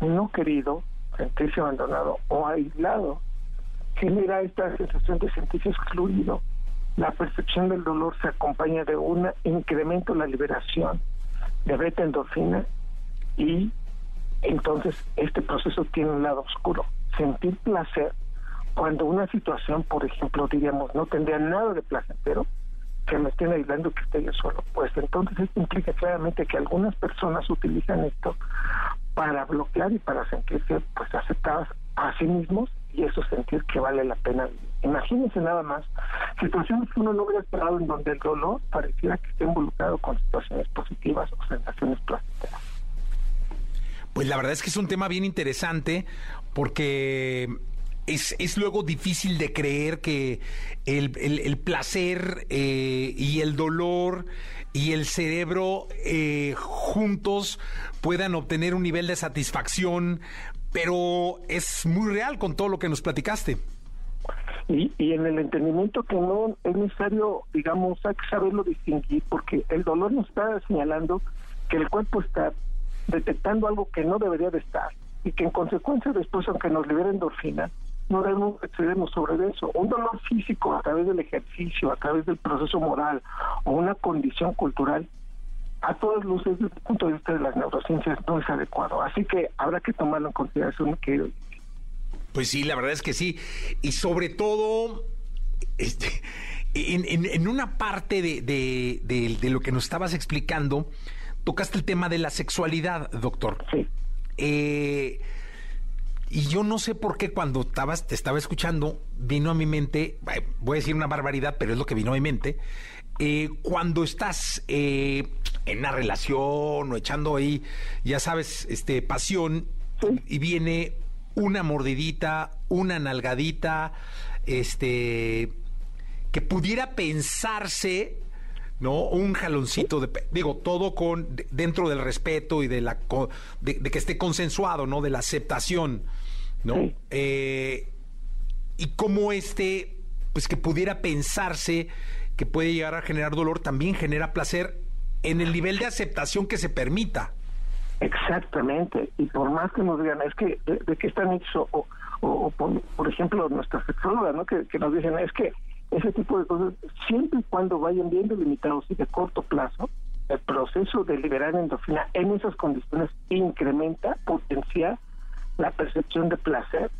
no querido, sentirse abandonado o aislado genera esta sensación de sentirse excluido. La percepción del dolor se acompaña de un incremento en la liberación de beta endorfina y entonces este proceso tiene un lado oscuro. Sentir placer cuando una situación, por ejemplo, diríamos, no tendría nada de placentero, que me estén aislando que esté yo solo. Pues entonces esto implica claramente que algunas personas utilizan esto para bloquear y para sentirse pues aceptadas a sí mismos y eso sentir que vale la pena. Imagínense nada más situaciones que uno no hubiera esperado en donde el dolor pareciera que esté involucrado con situaciones positivas o sensaciones placenteras. Pues la verdad es que es un tema bien interesante porque es, es, luego difícil de creer que el, el, placer eh, y el dolor y el cerebro eh, juntos puedan obtener un nivel de satisfacción pero es muy real con todo lo que nos platicaste. Y, y en el entendimiento que no es necesario, digamos, hay que saberlo distinguir, porque el dolor nos está señalando que el cuerpo está detectando algo que no debería de estar y que en consecuencia después, aunque nos libere endorfina, no debemos excedernos sobre eso. Un dolor físico a través del ejercicio, a través del proceso moral o una condición cultural a todas luces, desde el punto de vista de las neurociencias, no es adecuado. Así que habrá que tomarlo en consideración, que Pues sí, la verdad es que sí. Y sobre todo, este, en, en, una parte de, de, lo que nos estabas explicando, tocaste el tema de la sexualidad, doctor. Sí. Eh, y yo no sé por qué cuando estabas, te estaba escuchando, vino a mi mente, voy a decir una barbaridad, pero es lo que vino a mi mente, eh, cuando estás eh, en una relación o echando ahí, ya sabes, este pasión y viene una mordidita, una nalgadita, este que pudiera pensarse ¿no? Un jaloncito de, digo, todo con dentro del respeto y de la de, que esté consensuado, ¿no? De la aceptación, ¿no? Eh, y cómo este, pues que pudiera pensarse que puede llegar a generar dolor, también genera placer en el nivel de aceptación que se permita. Exactamente, y por más que nos digan, es que de, qué están hechos, o, o, por, ejemplo nuestra sexóloga, ¿no? Que, que nos dicen, es que ese tipo de cosas, siempre y cuando vayan bien delimitados y de corto plazo, el proceso de liberar endorfina en esas condiciones incrementa, potencia la percepción de placer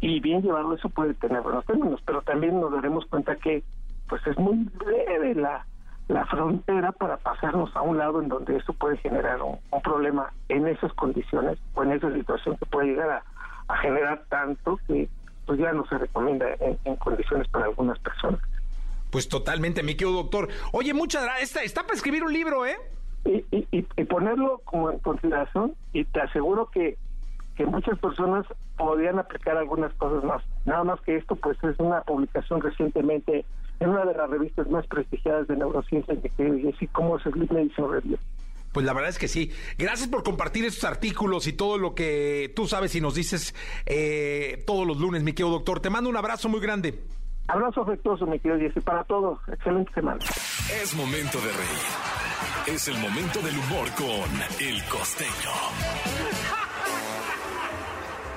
y bien llevarlo eso puede tener buenos términos, pero también nos daremos cuenta que pues es muy breve la, la frontera para pasarnos a un lado en donde eso puede generar un, problema en esas condiciones o en esa situación que puede llegar a generar tanto que pues ya no se recomienda en, condiciones para algunas personas. Pues totalmente, mi querido doctor. Oye, muchas gracias. Está, para escribir un libro, ¿eh? Y, y, ponerlo como en consideración y te aseguro que, que muchas personas podrían aplicar algunas cosas más. Nada más que esto, pues es una publicación recientemente en una de las revistas más prestigiadas de neurociencia y así como es el Medicine Review. Pues la verdad es que sí. Gracias por compartir estos artículos y todo lo que tú sabes y nos dices eh, todos los lunes, mi querido doctor. Te mando un abrazo muy grande. Abrazo afectuoso, mi querido Jesse, para todos. Excelente semana. Es momento de reír. Es el momento del humor con El Costeño.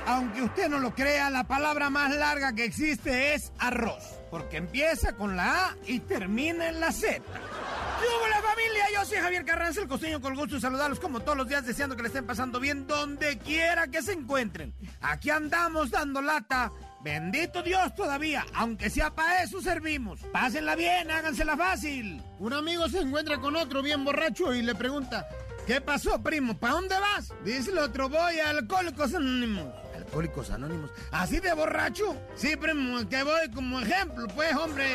Aunque usted no lo crea, la palabra más larga que existe es arroz, porque empieza con la A y termina en la Z. ¡Hola familia! Yo soy Javier Carranza, el costeño con gusto de saludarlos como todos los días, deseando que le estén pasando bien donde quiera que se encuentren. Aquí andamos dando lata. Bendito Dios todavía, aunque sea para eso servimos. Pásenla bien, hágansela fácil. Un amigo se encuentra con otro bien borracho y le pregunta, ¿qué pasó primo? ¿Para dónde vas? Dice el otro, voy a Alcohólicos Anónimos. ¿Alcohólicos Anónimos? ¿Así de borracho? Primo, que voy como ejemplo, pues hombre.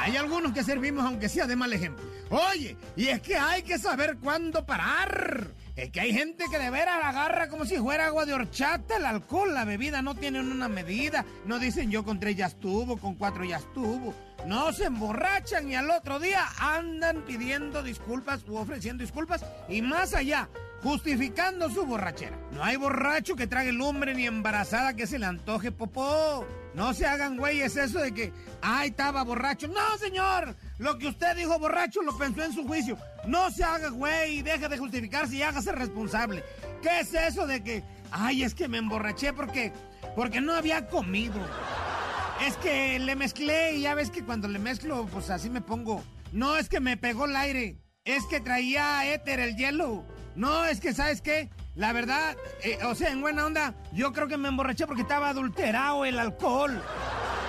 Hay algunos que servimos aunque sea de mal ejemplo. Oye, y es que hay que saber cuándo parar. Es que hay gente que de veras agarra como si fuera agua de horchata. El alcohol, la bebida no tienen una medida. No dicen yo con tres ya estuvo, con cuatro ya estuvo. No se emborrachan y al otro día andan pidiendo disculpas u ofreciendo disculpas. Y más allá, justificando su borrachera. No hay borracho que trague lumbre ni embarazada que se le antoje popó. No se hagan güeyes eso de que, ay, estaba borracho. No, señor. Lo que usted dijo borracho lo pensó en su juicio. No se haga güey y deje de justificarse y hágase responsable. ¿Qué es eso de que, ay, es que me emborraché porque, porque no había comido? Es que le mezclé y ya ves que cuando le mezclo, pues así me pongo. No es que me pegó el aire. Es que traía éter el hielo. No, es que, ¿sabes qué? La verdad, eh, o sea, en buena onda, yo creo que me emborraché porque estaba adulterado el alcohol.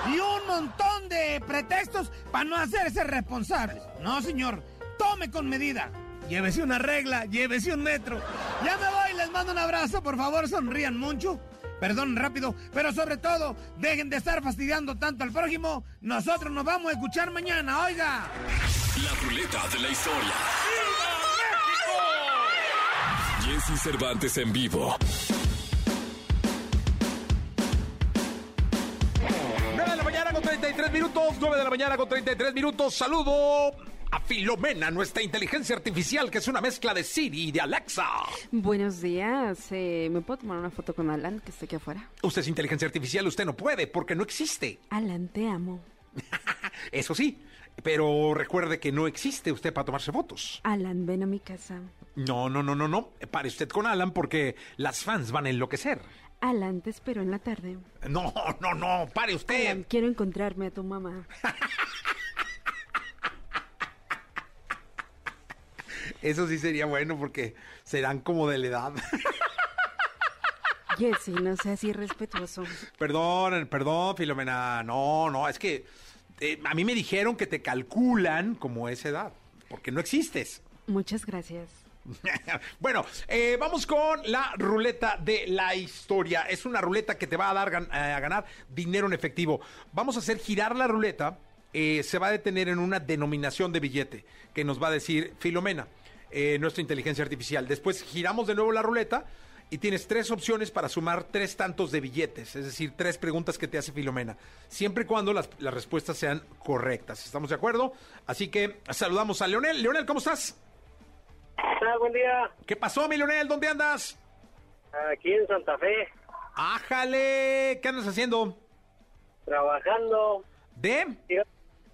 Y un montón de pretextos para no hacerse responsables. No, señor, tome con medida. Llévese una regla, llévese un metro. Ya me voy, les mando un abrazo, por favor, sonrían mucho. Perdón rápido, pero sobre todo, dejen de estar fastidiando tanto al prójimo. Nosotros nos vamos a escuchar mañana, oiga. La ruleta de la historia. Jesse Cervantes en vivo. 9 de la mañana con 33 minutos, 9 de la mañana con 33 minutos. Saludo a Filomena, nuestra inteligencia artificial, que es una mezcla de Siri y de Alexa. Buenos días. Eh, ¿Me puedo tomar una foto con Alan, que está aquí afuera? Usted es inteligencia artificial, usted no puede, porque no existe. Alan, te amo. (laughs) Eso sí, pero recuerde que no existe usted para tomarse fotos. Alan, ven a mi casa. No, no, no, no, no. Pare usted con Alan porque las fans van a enloquecer. Alan, te espero en la tarde. No, no, no, pare usted. Alan, quiero encontrarme a tu mamá. (laughs) Eso sí sería bueno porque serán como de la edad. Jessy, no seas irrespetuoso. Perdón, perdón, Filomena. No, no, es que eh, a mí me dijeron que te calculan como esa edad, porque no existes. Muchas gracias. (laughs) bueno, eh, vamos con la ruleta de la historia. Es una ruleta que te va a dar eh, a ganar dinero en efectivo. Vamos a hacer girar la ruleta. se va a detener en una denominación de billete que nos va a decir Filomena, nuestra inteligencia artificial. Después giramos de nuevo la ruleta y tienes tres opciones para sumar tres tantos de billetes, es decir, tres preguntas que te hace Filomena, siempre y cuando las, las respuestas sean correctas. ¿Estamos de acuerdo? Así que saludamos a Leonel. Leonel, ¿cómo estás? Ah, buen día. ¿Qué pasó, mi Leonel? ¿Dónde andas? Aquí en Santa Fe, ¡Ájale! ¿Qué andas haciendo? trabajando, ¿De? tira-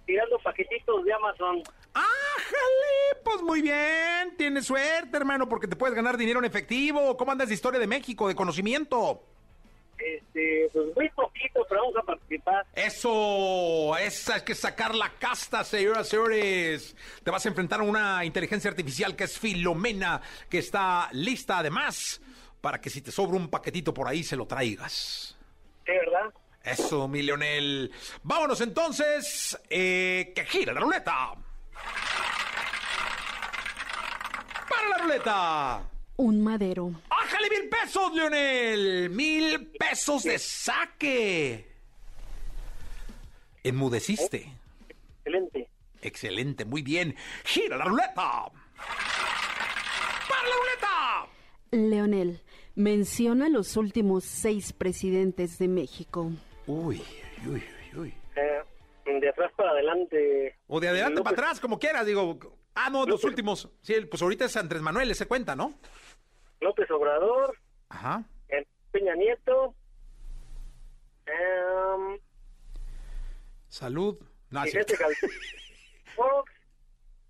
tirando paquetitos de Amazon. ¡Ájale! Pues muy bien. Tienes suerte, hermano, porque te puedes ganar dinero en efectivo. ¿Cómo andas de historia de México, de conocimiento? Este, pues muy poquito, pero vamos a participar. Eso, esa hay que sacar la casta, señoras y señores. Te vas a enfrentar a una inteligencia artificial que es Filomena, que está lista además para que si te sobra un paquetito por ahí se lo traigas. Sí, ¿verdad? Eso, mi Leonel. Vámonos entonces, eh, que gira la ruleta. Para la ruleta. Un madero. ¡Ájale mil pesos, Leonel! ¡Mil pesos de saque! Enmudeciste. Excelente. Excelente, muy bien. ¡Gira la ruleta! ¡Para la ruleta! Leonel, menciona los últimos seis presidentes de México. Uy, uy, uy, uy. Eh, de atrás para adelante. O de adelante López- para atrás, como quieras, digo. Ah, no, los últimos. Sí, pues ahorita es Andrés Manuel, ese cuenta, ¿no? López Obrador, Ajá. Peña Nieto, em, Salud. No, (laughs)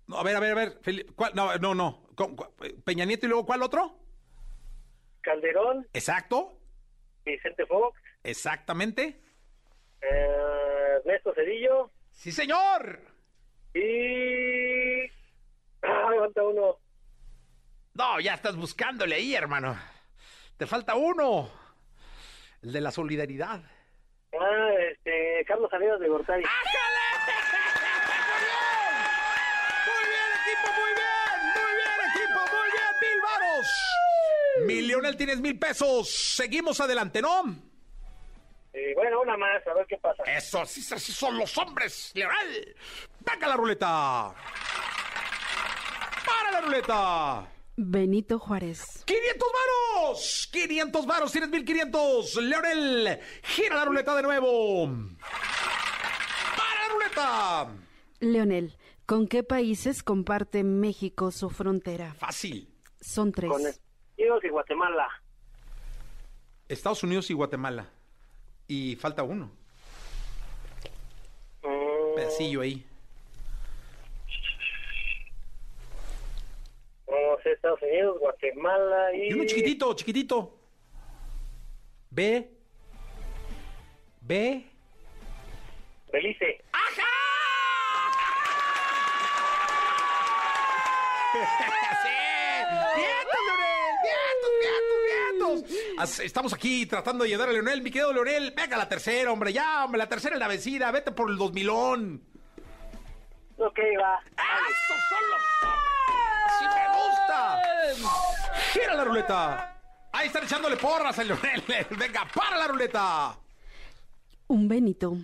No, a ver, a ver, a ver. No, no, no. ¿Cu- cu- Peña Nieto y luego ¿cuál otro? Calderón, Exacto. Vicente Fox, Exactamente. eh, Ernesto Cedillo Sí, señor. y... Ah, uno. No, ya estás buscándole ahí, hermano. Te falta uno. El de la solidaridad. Ah, este, Carlos Salinas de Gortari. Muy bien, equipo, muy bien. Muy bien, equipo, muy bien. Mil varos. Mi Leonel, tienes mil pesos. Seguimos adelante, ¿no? Y bueno, una más, a ver qué pasa. Eso, así, así son los hombres, Leonel. Venga la ruleta. Para la ruleta. Benito Juárez. 500 varos. 500 varos, tienes 1500. Leonel, gira la ruleta de nuevo. Para la ruleta. Leonel, ¿con qué países comparte México su frontera? Fácil. Son tres. Con Estados Unidos y Guatemala. Estados Unidos y Guatemala. Y falta uno. Mm, Pedacillo ahí. no sé, Estados Unidos, Guatemala y... Y uno chiquitito, chiquitito. Ve. Ve. Belice. ¡Vientos, Leonel! ¡Vientos, vientos, vientos! As- Estamos aquí tratando de ayudar a Leonel. Mi querido Leonel, venga la tercera, hombre. Ya, hombre, la tercera es la vencida. Vete por el 2000. Ok, va. ¡Esos son los hombres! ¡Así me gusta! ¡Gira la ruleta! Ahí están echándole porras a Leonel. (laughs) Venga, para la ruleta. Un Benito.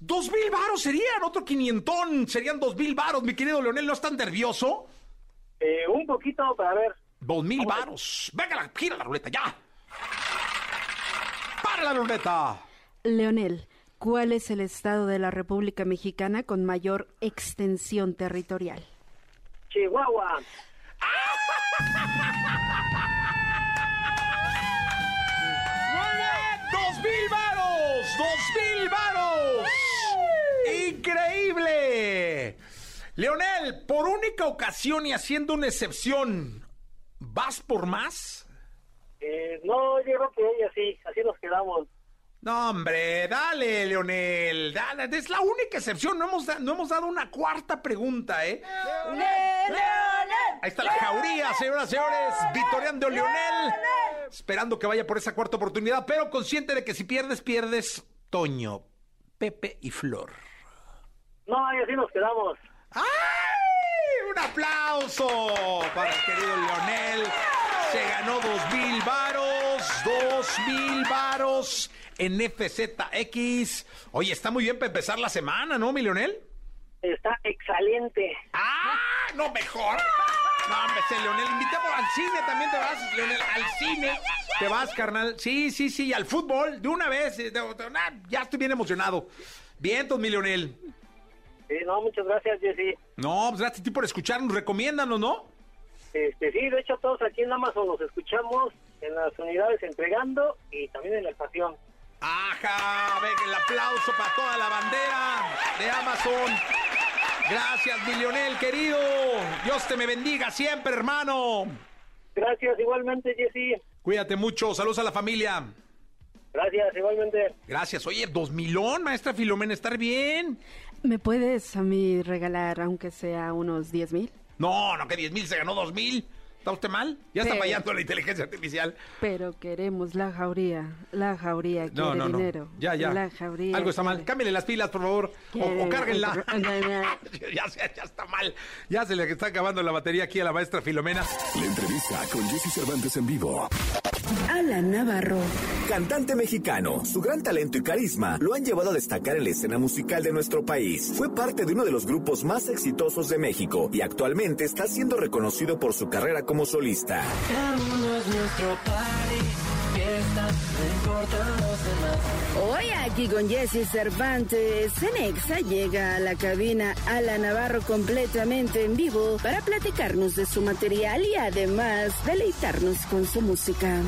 Dos mil varos serían, otro quinientón. Serían dos mil varos, mi querido Leonel. ¿No estás nervioso? Eh, un poquito, para ver. Dos mil varos. Venga, la- gira la ruleta, ya. Para la ruleta. Leonel, ¿cuál es el estado de la República Mexicana con mayor extensión territorial? Chihuahua. Dos mil varos. Dos mil varos. Increíble. Leonel, por única ocasión y haciendo una excepción, ¿vas por más? Eh, no, yo creo que ella sí, así nos quedamos. No, hombre, dale, Leonel. Dale, es la única excepción. No hemos, da- no hemos dado una cuarta pregunta, ¿eh? Ahí está la jauría, señoras y señores. Victoriando Leonel. Esperando que vaya por esa cuarta oportunidad, pero consciente de que si pierdes, pierdes Toño, Pepe y Flor. No, y así nos quedamos. ¡Ay! ¡Un aplauso para el querido Leonel! Ganó dos mil varos, dos mil varos en FZX. Oye, está muy bien para empezar la semana, ¿no, mi Leonel? Está excelente. ¡Ah! ¡No mejor! No, hombre, ese Leonel, invitamos al cine también te vas, Leonel, al cine. Te vas, carnal. Sí, sí, sí, al fútbol, de una vez. de- de- ya estoy bien emocionado. Vientos, mi Leonel. Sí, no, muchas gracias, Jessy. No, pues gracias a ti por escucharnos, recomiéndanos, ¿no? Este, sí, de hecho todos aquí en Amazon los escuchamos en las unidades entregando y también en la estación. Ajá, venga, el aplauso para toda la bandera de Amazon. Gracias, mi Leonel, querido. Dios te me bendiga siempre, hermano. Gracias, igualmente, Jessy. Cuídate mucho, saludos a la familia. Gracias, igualmente. Gracias. Oye, dos milón, maestra Filomena, estar bien. ¿Me puedes a mí regalar, aunque sea unos 10 mil? No, no, que 10 mil se ganó dos mil. ¿Está usted mal? Ya está fallando la inteligencia artificial. Pero queremos la jauría. La jauría quiere No, no, no. dinero. Ya, ya. La jauría. Algo está mal. Cámbiale las pilas, por favor. O, o cárguenla. (laughs) (laughs) ya, se- ya está mal. Ya se le está acabando la batería aquí a la maestra Filomena. La entrevista con Jesse Cervantes en vivo. Alan Navarro. Cantante mexicano, su gran talento y carisma lo han llevado a destacar en la escena musical de nuestro país. Fue parte de uno de los grupos más exitosos de México y actualmente está siendo reconocido por su carrera como solista. Hoy aquí con Jesse Cervantes, Cenexa llega a la cabina Alan Navarro completamente en vivo para platicarnos de su material y además deleitarnos con su música.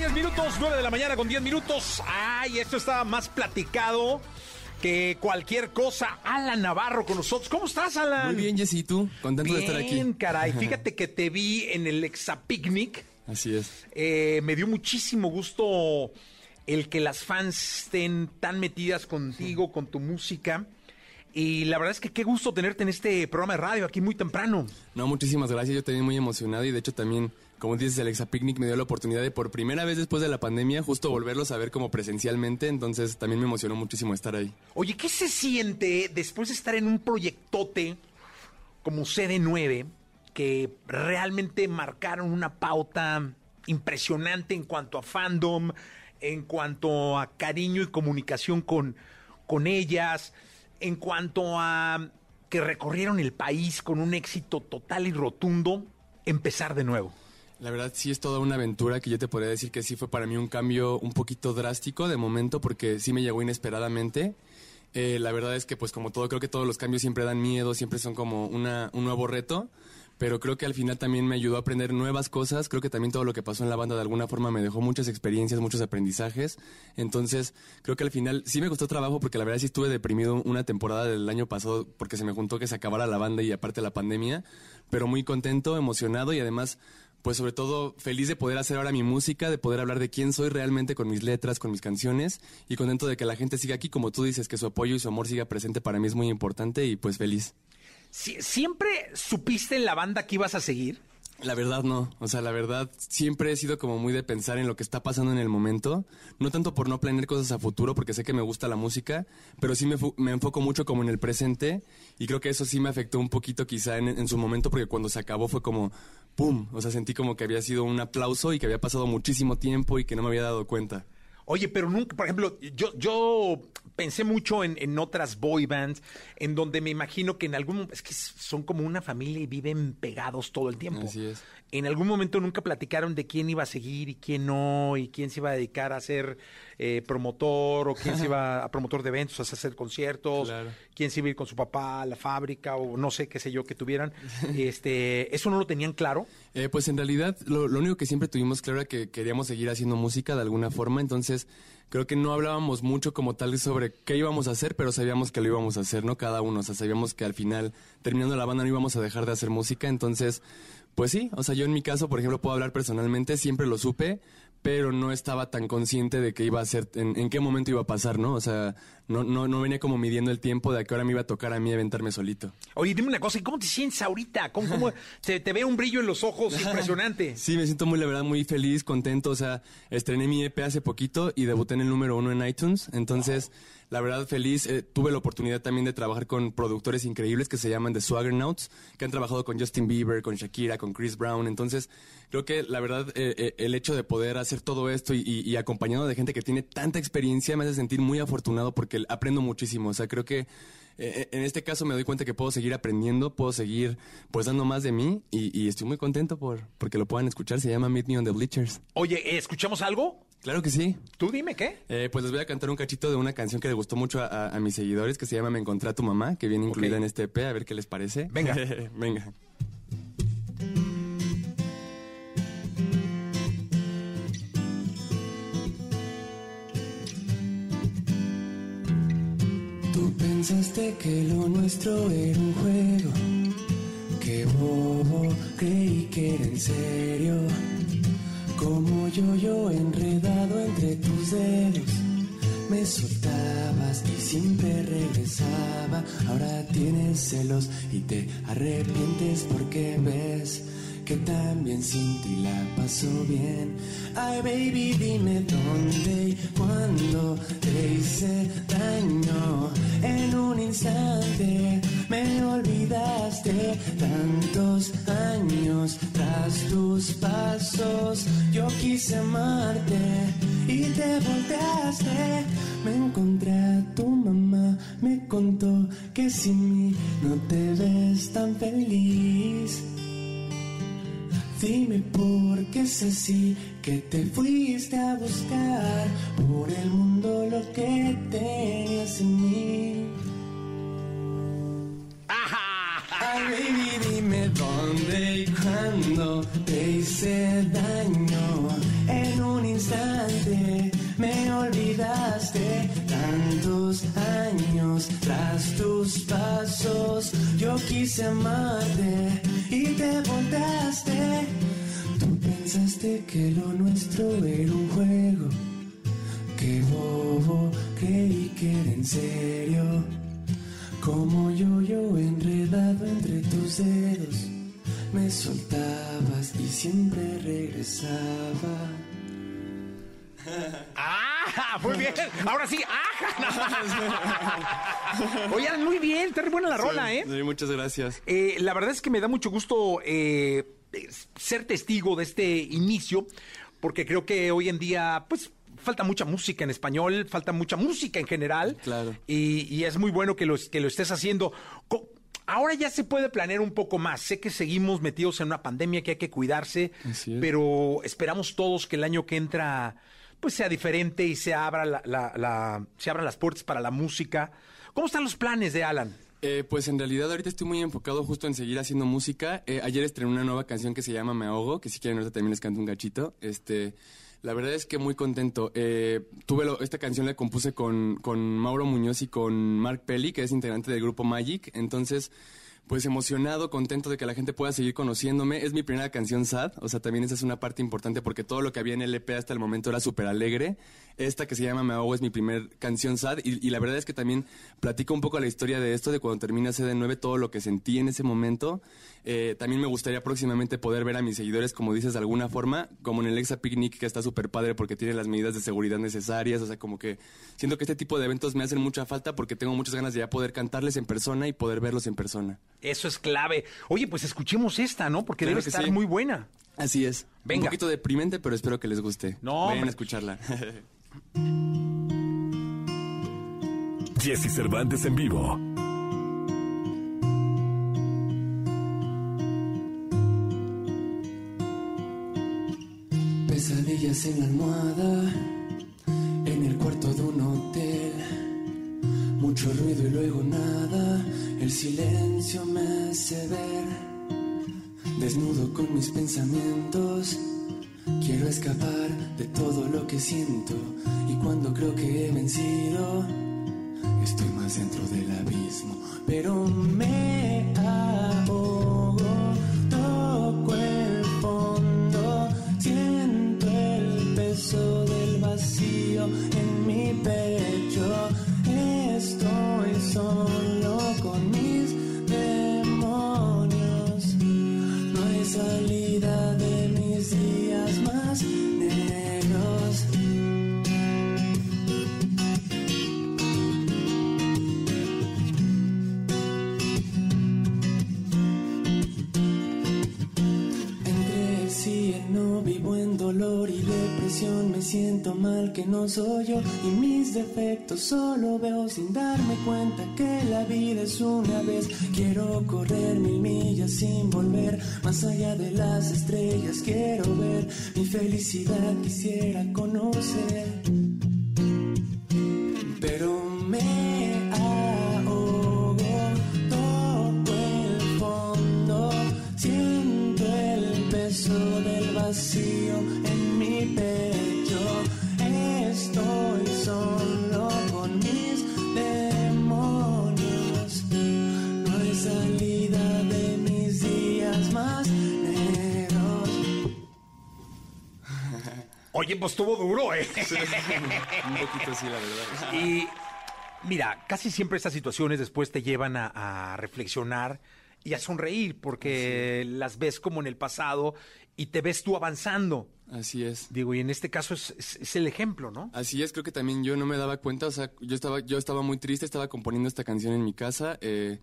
10 minutos. 9 de la mañana con 10 minutos. Ay, esto está más platicado que cualquier cosa. Alan Navarro con nosotros. ¿Cómo estás, Alan? Muy bien, Jessy, ¿y tú? Contento de estar aquí. Bien, caray. (laughs) Fíjate que te vi en el Exapicnic. Así es. Eh, me dio muchísimo gusto el que las fans estén tan metidas contigo, con tu música. Y la verdad es que qué gusto tenerte en este programa de radio aquí muy temprano. No, muchísimas gracias. Yo también muy emocionado y de hecho también, como dices, el Exapicnic me dio la oportunidad de por primera vez después de la pandemia justo volverlos a ver como presencialmente. Entonces también me emocionó muchísimo estar ahí. Oye, ¿qué se siente después de estar en un proyectote como CD9 que realmente marcaron una pauta impresionante en cuanto a fandom, en cuanto a cariño y comunicación con, con ellas, en cuanto a que recorrieron el país con un éxito total y rotundo, empezar de nuevo? La verdad sí es toda una aventura que yo te podría decir que sí fue para mí un cambio un poquito drástico de momento porque sí me llegó inesperadamente. Eh, la verdad es que pues como todo, creo que todos los cambios siempre dan miedo, siempre son como una, un nuevo reto, pero creo que al final también me ayudó a aprender nuevas cosas, creo que también todo lo que pasó en la banda de alguna forma me dejó muchas experiencias, muchos aprendizajes, entonces creo que al final sí me costó trabajo porque la verdad sí estuve deprimido una temporada del año pasado porque se me juntó que se acabara la banda y aparte la pandemia, pero muy contento, emocionado y además pues sobre todo feliz de poder hacer ahora mi música, de poder hablar de quién soy realmente con mis letras, con mis canciones y contento de que la gente siga aquí, como tú dices, que su apoyo y su amor siga presente para mí es muy importante y pues feliz. Sie- ¿Siempre supiste en la banda que ibas a seguir? La verdad no, o sea, la verdad siempre he sido como muy de pensar en lo que está pasando en el momento, no tanto por no planear cosas a futuro, porque sé que me gusta la música, pero sí me, me enfoco mucho como en el presente y creo que eso sí me afectó un poquito quizá en, en su momento, porque cuando se acabó fue como, ¡pum! O sea, sentí como que había sido un aplauso y que había pasado muchísimo tiempo y que no me había dado cuenta. Oye, pero nunca, por ejemplo, yo, yo pensé mucho en, en otras boy bands, en donde me imagino que en algún es que son como una familia y viven pegados todo el tiempo. Así es. En algún momento nunca platicaron de quién iba a seguir y quién no, y quién se iba a dedicar a ser eh, promotor, o quién se iba (laughs) a promotor de eventos, a hacer conciertos, Claro. quién se iba a ir con su papá a la fábrica, o no sé, qué sé yo, que tuvieran. (laughs) este, ¿Eso no lo tenían claro? Eh, pues en realidad lo, lo único que siempre tuvimos claro era que queríamos seguir haciendo música de alguna forma, entonces creo que no hablábamos mucho como tal sobre qué íbamos a hacer, pero sabíamos que lo íbamos a hacer, ¿no? Cada uno, o sea, sabíamos que al final, terminando la banda, no íbamos a dejar de hacer música, entonces, pues sí, o sea, yo en mi caso, por ejemplo, puedo hablar personalmente, siempre lo supe, pero no estaba tan consciente de que iba a ser, en, en, qué momento iba a pasar, ¿no? O sea, no, no, no venía como midiendo el tiempo de a qué hora me iba a tocar a mí aventarme solito. Oye, dime una cosa, ¿y cómo te sientes ahorita? ¿Cómo, cómo (laughs) te, te, ve un brillo en los ojos impresionante? (laughs) sí, me siento muy, la verdad, muy feliz, contento. O sea, estrené mi EP hace poquito y debuté en el número uno en iTunes. Entonces, la verdad, feliz. Eh, tuve la oportunidad también de trabajar con productores increíbles que se llaman The Swagger Notes, que han trabajado con Justin Bieber, con Shakira, con Chris Brown. Entonces, creo que la verdad, eh, eh, el hecho de poder hacer todo esto y, acompañado de gente que tiene tanta experiencia me hace sentir muy afortunado porque aprendo muchísimo. O sea, creo que en este caso me doy cuenta que puedo seguir aprendiendo, puedo seguir pues dando más de mí y, y estoy muy contento por porque lo puedan escuchar. Se llama Meet Me on the Bleachers. Oye, ¿escuchamos algo? Claro que sí. Tú dime qué. Eh, pues les voy a cantar un cachito de una canción que le gustó mucho a, a, a mis seguidores que se llama Me encontré a tu mamá, que viene incluida okay. en este EP, a ver qué les parece. Venga. (laughs) Venga. Tú pensaste que lo nuestro era un juego, que bobo creí que era en serio. Como yo, yo enredado entre tus dedos, me soltabas y siempre regresaba. Ahora tienes celos y te arrepientes porque ves que también sin ti la pasó bien. Ay, baby, dime dónde y cuándo te hice daño. En un instante me olvidaste tantos años tras tus pasos. Yo quise amarte y te volteaste. Me encontré a tu mamá, me contó que sin mí no te ves tan feliz. Dime por qué es así que te fuiste a buscar por el mundo lo que tenías en mí. Ay, baby, dime dónde y cuándo te hice daño. En un instante me olvidaste tantos años tras tus pasos. Yo quise amarte y te volteaste. Tú pensaste que lo nuestro era un juego. Qué bobo, creí que era en serio. Como yo, yo enredado entre tus dedos, me soltabas y siempre regresaba. ¡Ah! Muy bien. Ahora sí, ¡ah! (laughs) Oigan, muy bien. Está buena la rola, ¿eh? Sí, muchas gracias. Eh, la verdad es que me da mucho gusto eh, ser testigo de este inicio, porque creo que hoy en día, pues, falta mucha música en español, falta mucha música en general. Claro. Y, y es muy bueno que lo, que lo estés haciendo. Co Ahora ya se puede planear un poco más. Sé que seguimos metidos en una pandemia que hay que cuidarse, pero esperamos todos que el año que entra pues sea diferente y se abra la, la, la, se abran las puertas para la música. ¿Cómo están los planes de Alan? Eh, pues en realidad ahorita estoy muy enfocado justo en seguir haciendo música. Eh, ayer estrené una nueva canción que se llama Me Ahogo, que si quieren ahorita también les canto un gachito. Este, la verdad es que muy contento. Eh, tuve lo, esta canción la compuse con, con Mauro Muñoz y con Mark Pelli, que es integrante del grupo Magic. Entonces, pues emocionado, contento de que la gente pueda seguir conociéndome. Es mi primera canción sad, o sea, también esa es una parte importante porque todo lo que había en el EP hasta el momento era súper alegre. Esta que se llama Me Ahogo es mi primer canción sad y, y, la verdad es que también platico un poco la historia de esto, de cuando termina CD9, todo lo que sentí en ese momento. Eh, también me gustaría próximamente poder ver a mis seguidores, como dices, de alguna forma, como en el Exa Picnic, que está súper padre porque tiene las medidas de seguridad necesarias, o sea, como que siento que este tipo de eventos me hacen mucha falta porque tengo muchas ganas de ya poder cantarles en persona y poder verlos en persona. Eso es clave. Oye, pues escuchemos esta, ¿no? Porque claro debe estar sí. muy buena. Así es. Venga. Un poquito deprimente, pero espero que les guste. No. Vayan a escucharla. (laughs) Jesse Cervantes en vivo. En la almohada, en el cuarto de un hotel. Mucho ruido y luego nada, el silencio me hace ver. Desnudo con mis pensamientos, quiero escapar de todo lo que siento. Y cuando creo que he vencido, estoy más dentro del abismo. Pero me ahogo, solo veo sin darme cuenta que la vida es una vez. Quiero correr mil millas sin volver más allá de las estrellas. Quiero ver mi felicidad, quisiera conocer. Oye, pues estuvo duro, ¿eh? Un poquito sí, la verdad. Y mira, casi siempre estas situaciones después te llevan a, a reflexionar y a sonreír porque las ves como en el pasado y te ves tú avanzando. Así es. Digo, y en este caso es, es- es el ejemplo, ¿no? Así es, creo que también yo no me daba cuenta, o sea, yo estaba, yo estaba muy triste, estaba componiendo esta canción en mi casa, eh,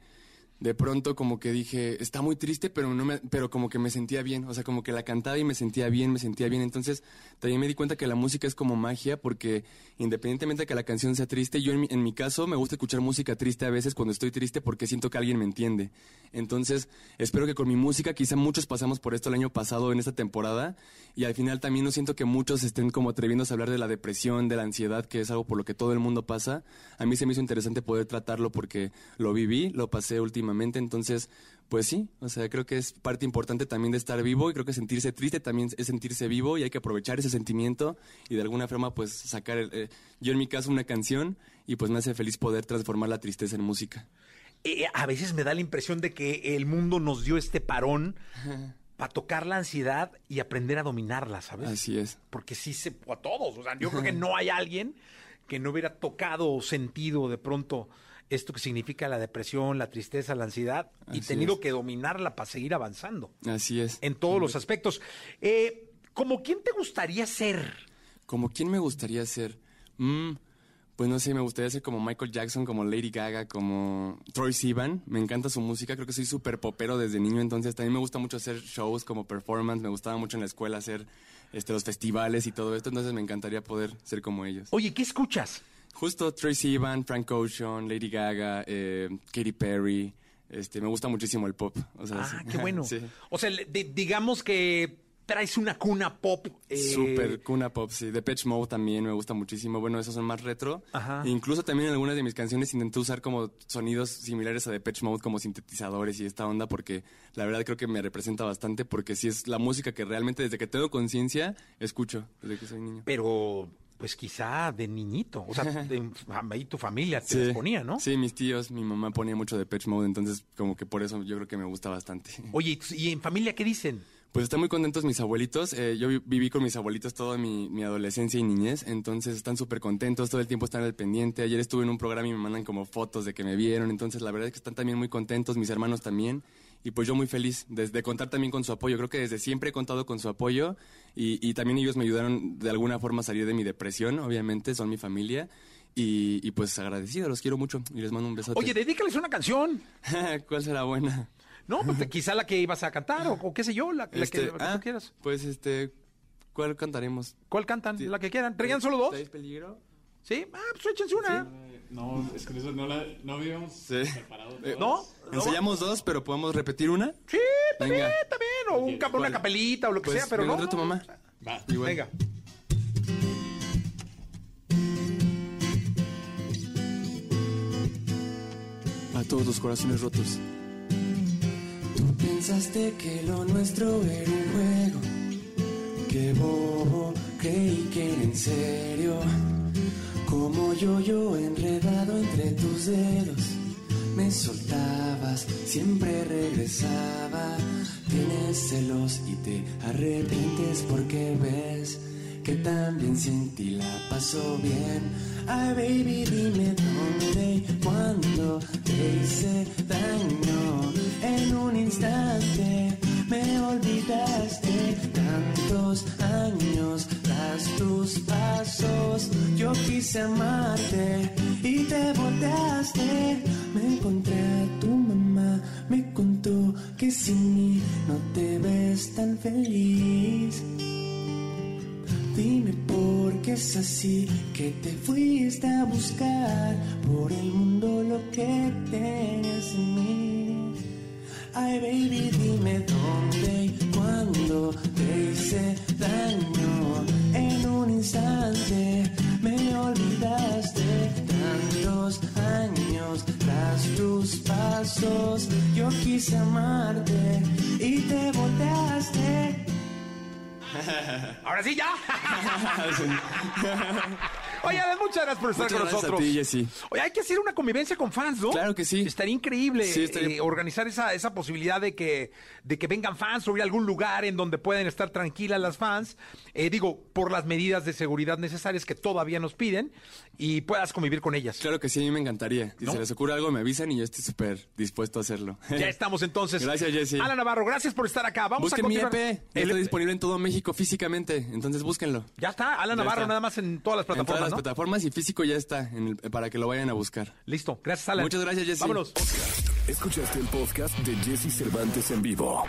de pronto como que dije, está muy triste, pero no me, pero como que me sentía bien, o sea, como que la cantaba y me sentía bien, me sentía bien, entonces también me di cuenta que la música es como magia, porque independientemente de que la canción sea triste, yo en mi, en mi caso me gusta escuchar música triste a veces cuando estoy triste porque siento que alguien me entiende, entonces espero que con mi música, quizá muchos pasamos por esto el año pasado en esta temporada, y al final también no siento que muchos estén como atreviéndose a hablar de la depresión, de la ansiedad, que es algo por lo que todo el mundo pasa. A mí se me hizo interesante poder tratarlo porque lo viví, lo pasé últimamente, entonces, pues sí, o sea, creo que es parte importante también de estar vivo y creo que sentirse triste también es sentirse vivo y hay que aprovechar ese sentimiento y de alguna forma pues sacar, el- eh, yo en mi caso una canción y pues me hace feliz poder transformar la tristeza en música. Eh, a veces me da la impresión de que el mundo nos dio este parón para tocar la ansiedad y aprender a dominarla, ¿sabes? Así es. Porque sí se a todos, o sea, yo creo que (laughs) no hay alguien que no hubiera tocado o sentido de pronto esto que significa la depresión, la tristeza, la ansiedad y tenido es. que dominarla para seguir avanzando Así es. en todos los aspectos. Eh, ¿Como quién te gustaría ser? ¿Como quién me gustaría ser? Mm, pues no sé, me gustaría ser como Michael Jackson, como Lady Gaga, como Troy Sivan. Me encanta su música, creo que soy súper popero desde niño, entonces también me gusta mucho hacer shows como performance, me gustaba mucho en la escuela hacer este, los festivales y todo esto, entonces me encantaría poder ser como ellos. Oye, ¿qué escuchas? Justo Troy Sivan, Frank Ocean, Lady Gaga, eh, Katy Perry. Este, me gusta muchísimo el pop. O sea, Ah, sí. qué bueno. (laughs) Sí. O sea, digamos que traes una cuna pop. eh, Super cuna pop, sí. Depeche Mode también me gusta muchísimo. Bueno, esos son más retro. Ajá. Incluso también en algunas de mis canciones intenté usar como sonidos similares a Depeche Mode, como sintetizadores y esta onda, porque la verdad creo que me representa bastante, porque sí es la música que realmente desde que tengo conciencia escucho, desde que soy niño. Pero, pues quizá de niñito. O sea, (laughs) de, ahí tu familia te Sí. les ponía, ¿no? Sí, mis tíos, mi mamá ponía mucho Depeche Mode, entonces como que por eso yo creo que me gusta bastante. Oye, ¿y tus- ¿y en familia qué dicen? Pues están muy contentos mis abuelitos. Eh, yo vi- viví con mis abuelitos toda mi, mi adolescencia y niñez, entonces están súper contentos, todo el tiempo están al pendiente. Ayer estuve en un programa y me mandan como fotos de que me vieron, entonces la verdad es que están también muy contentos, mis hermanos también. Y pues yo muy feliz de, de contar también con su apoyo. Creo que desde siempre he contado con su apoyo y, y también ellos me ayudaron de alguna forma a salir de mi depresión, obviamente, son mi familia. Y, y pues agradecido, los quiero mucho y les mando un besote. Oye, dedícales una canción. (laughs) ¿Cuál será buena? No, pues quizá la que ibas a cantar o, o qué sé yo, la, la que, Este, la que ah, tú quieras. Pues este, ¿cuál cantaremos? ¿Cuál cantan? La que quieran. ¿Traían solo dos? ¿Traes peligro? Sí, ah, pues échense una. No, es que eso no, la, no habíamos Sí. preparado. Eh, ¿No? ¿Ensayamos dos, pero podemos repetir una? Sí, también, Venga. también. O un una capelita o lo que Pues, sea, pero no. encontré tu mamá. Va. Igual. Venga. A todos los corazones rotos. Tú pensaste que lo nuestro era un juego. Qué bobo, creí que era en serio. Como yo, yo enredado entre tus dedos. Me soltabas, siempre regresaba. Tienes celos y te arrepientes porque ves que también sin ti la pasó bien. Ay, baby, dime dónde y cuándo te hice daño. En un instante me olvidaste tantos años tus pasos. Yo quise amarte y te volteaste. Me encontré a tu mamá, me contó que sin mí no te ves tan feliz. Dime por es así que te fuiste a buscar por el mundo lo que tenías en mí. Ay, baby, dime dónde y cuándo te hice daño. En un instante me olvidaste tantos años tras tus pasos. Yo quise amarte y te volteaste. (laughs) Ahora sí, ya. (laughs) (laughs) Oye, muchas gracias por estar Muchas con gracias a nosotros. ti, Jessy. Oye, hay que hacer una convivencia con fans, ¿no? Claro que sí. Estaría increíble Sí, estaría- eh, organizar esa, esa posibilidad de que, de que vengan fans o ir a algún lugar en donde pueden estar tranquilas las fans. Eh, digo, por las medidas de seguridad necesarias que todavía nos piden y puedas convivir con ellas. Claro que sí, a mí me encantaría. Si ¿No? se les ocurre algo, me avisan y yo estoy súper dispuesto a hacerlo. Ya estamos entonces. Gracias, Jessy. Alan Navarro, gracias por estar acá. Vamos Busquen a mi continuar. EP. El- está disponible en todo México físicamente. Entonces búsquenlo. Ya está, Alan Ya Navarro, está. nada más en todas las plataformas, ¿no? Plataformas y físico ya está en el- para que lo vayan a buscar. Listo. Gracias, Alan. Muchas gracias, Jessy. Vámonos. Escuchaste el podcast de Jesse Cervantes en vivo.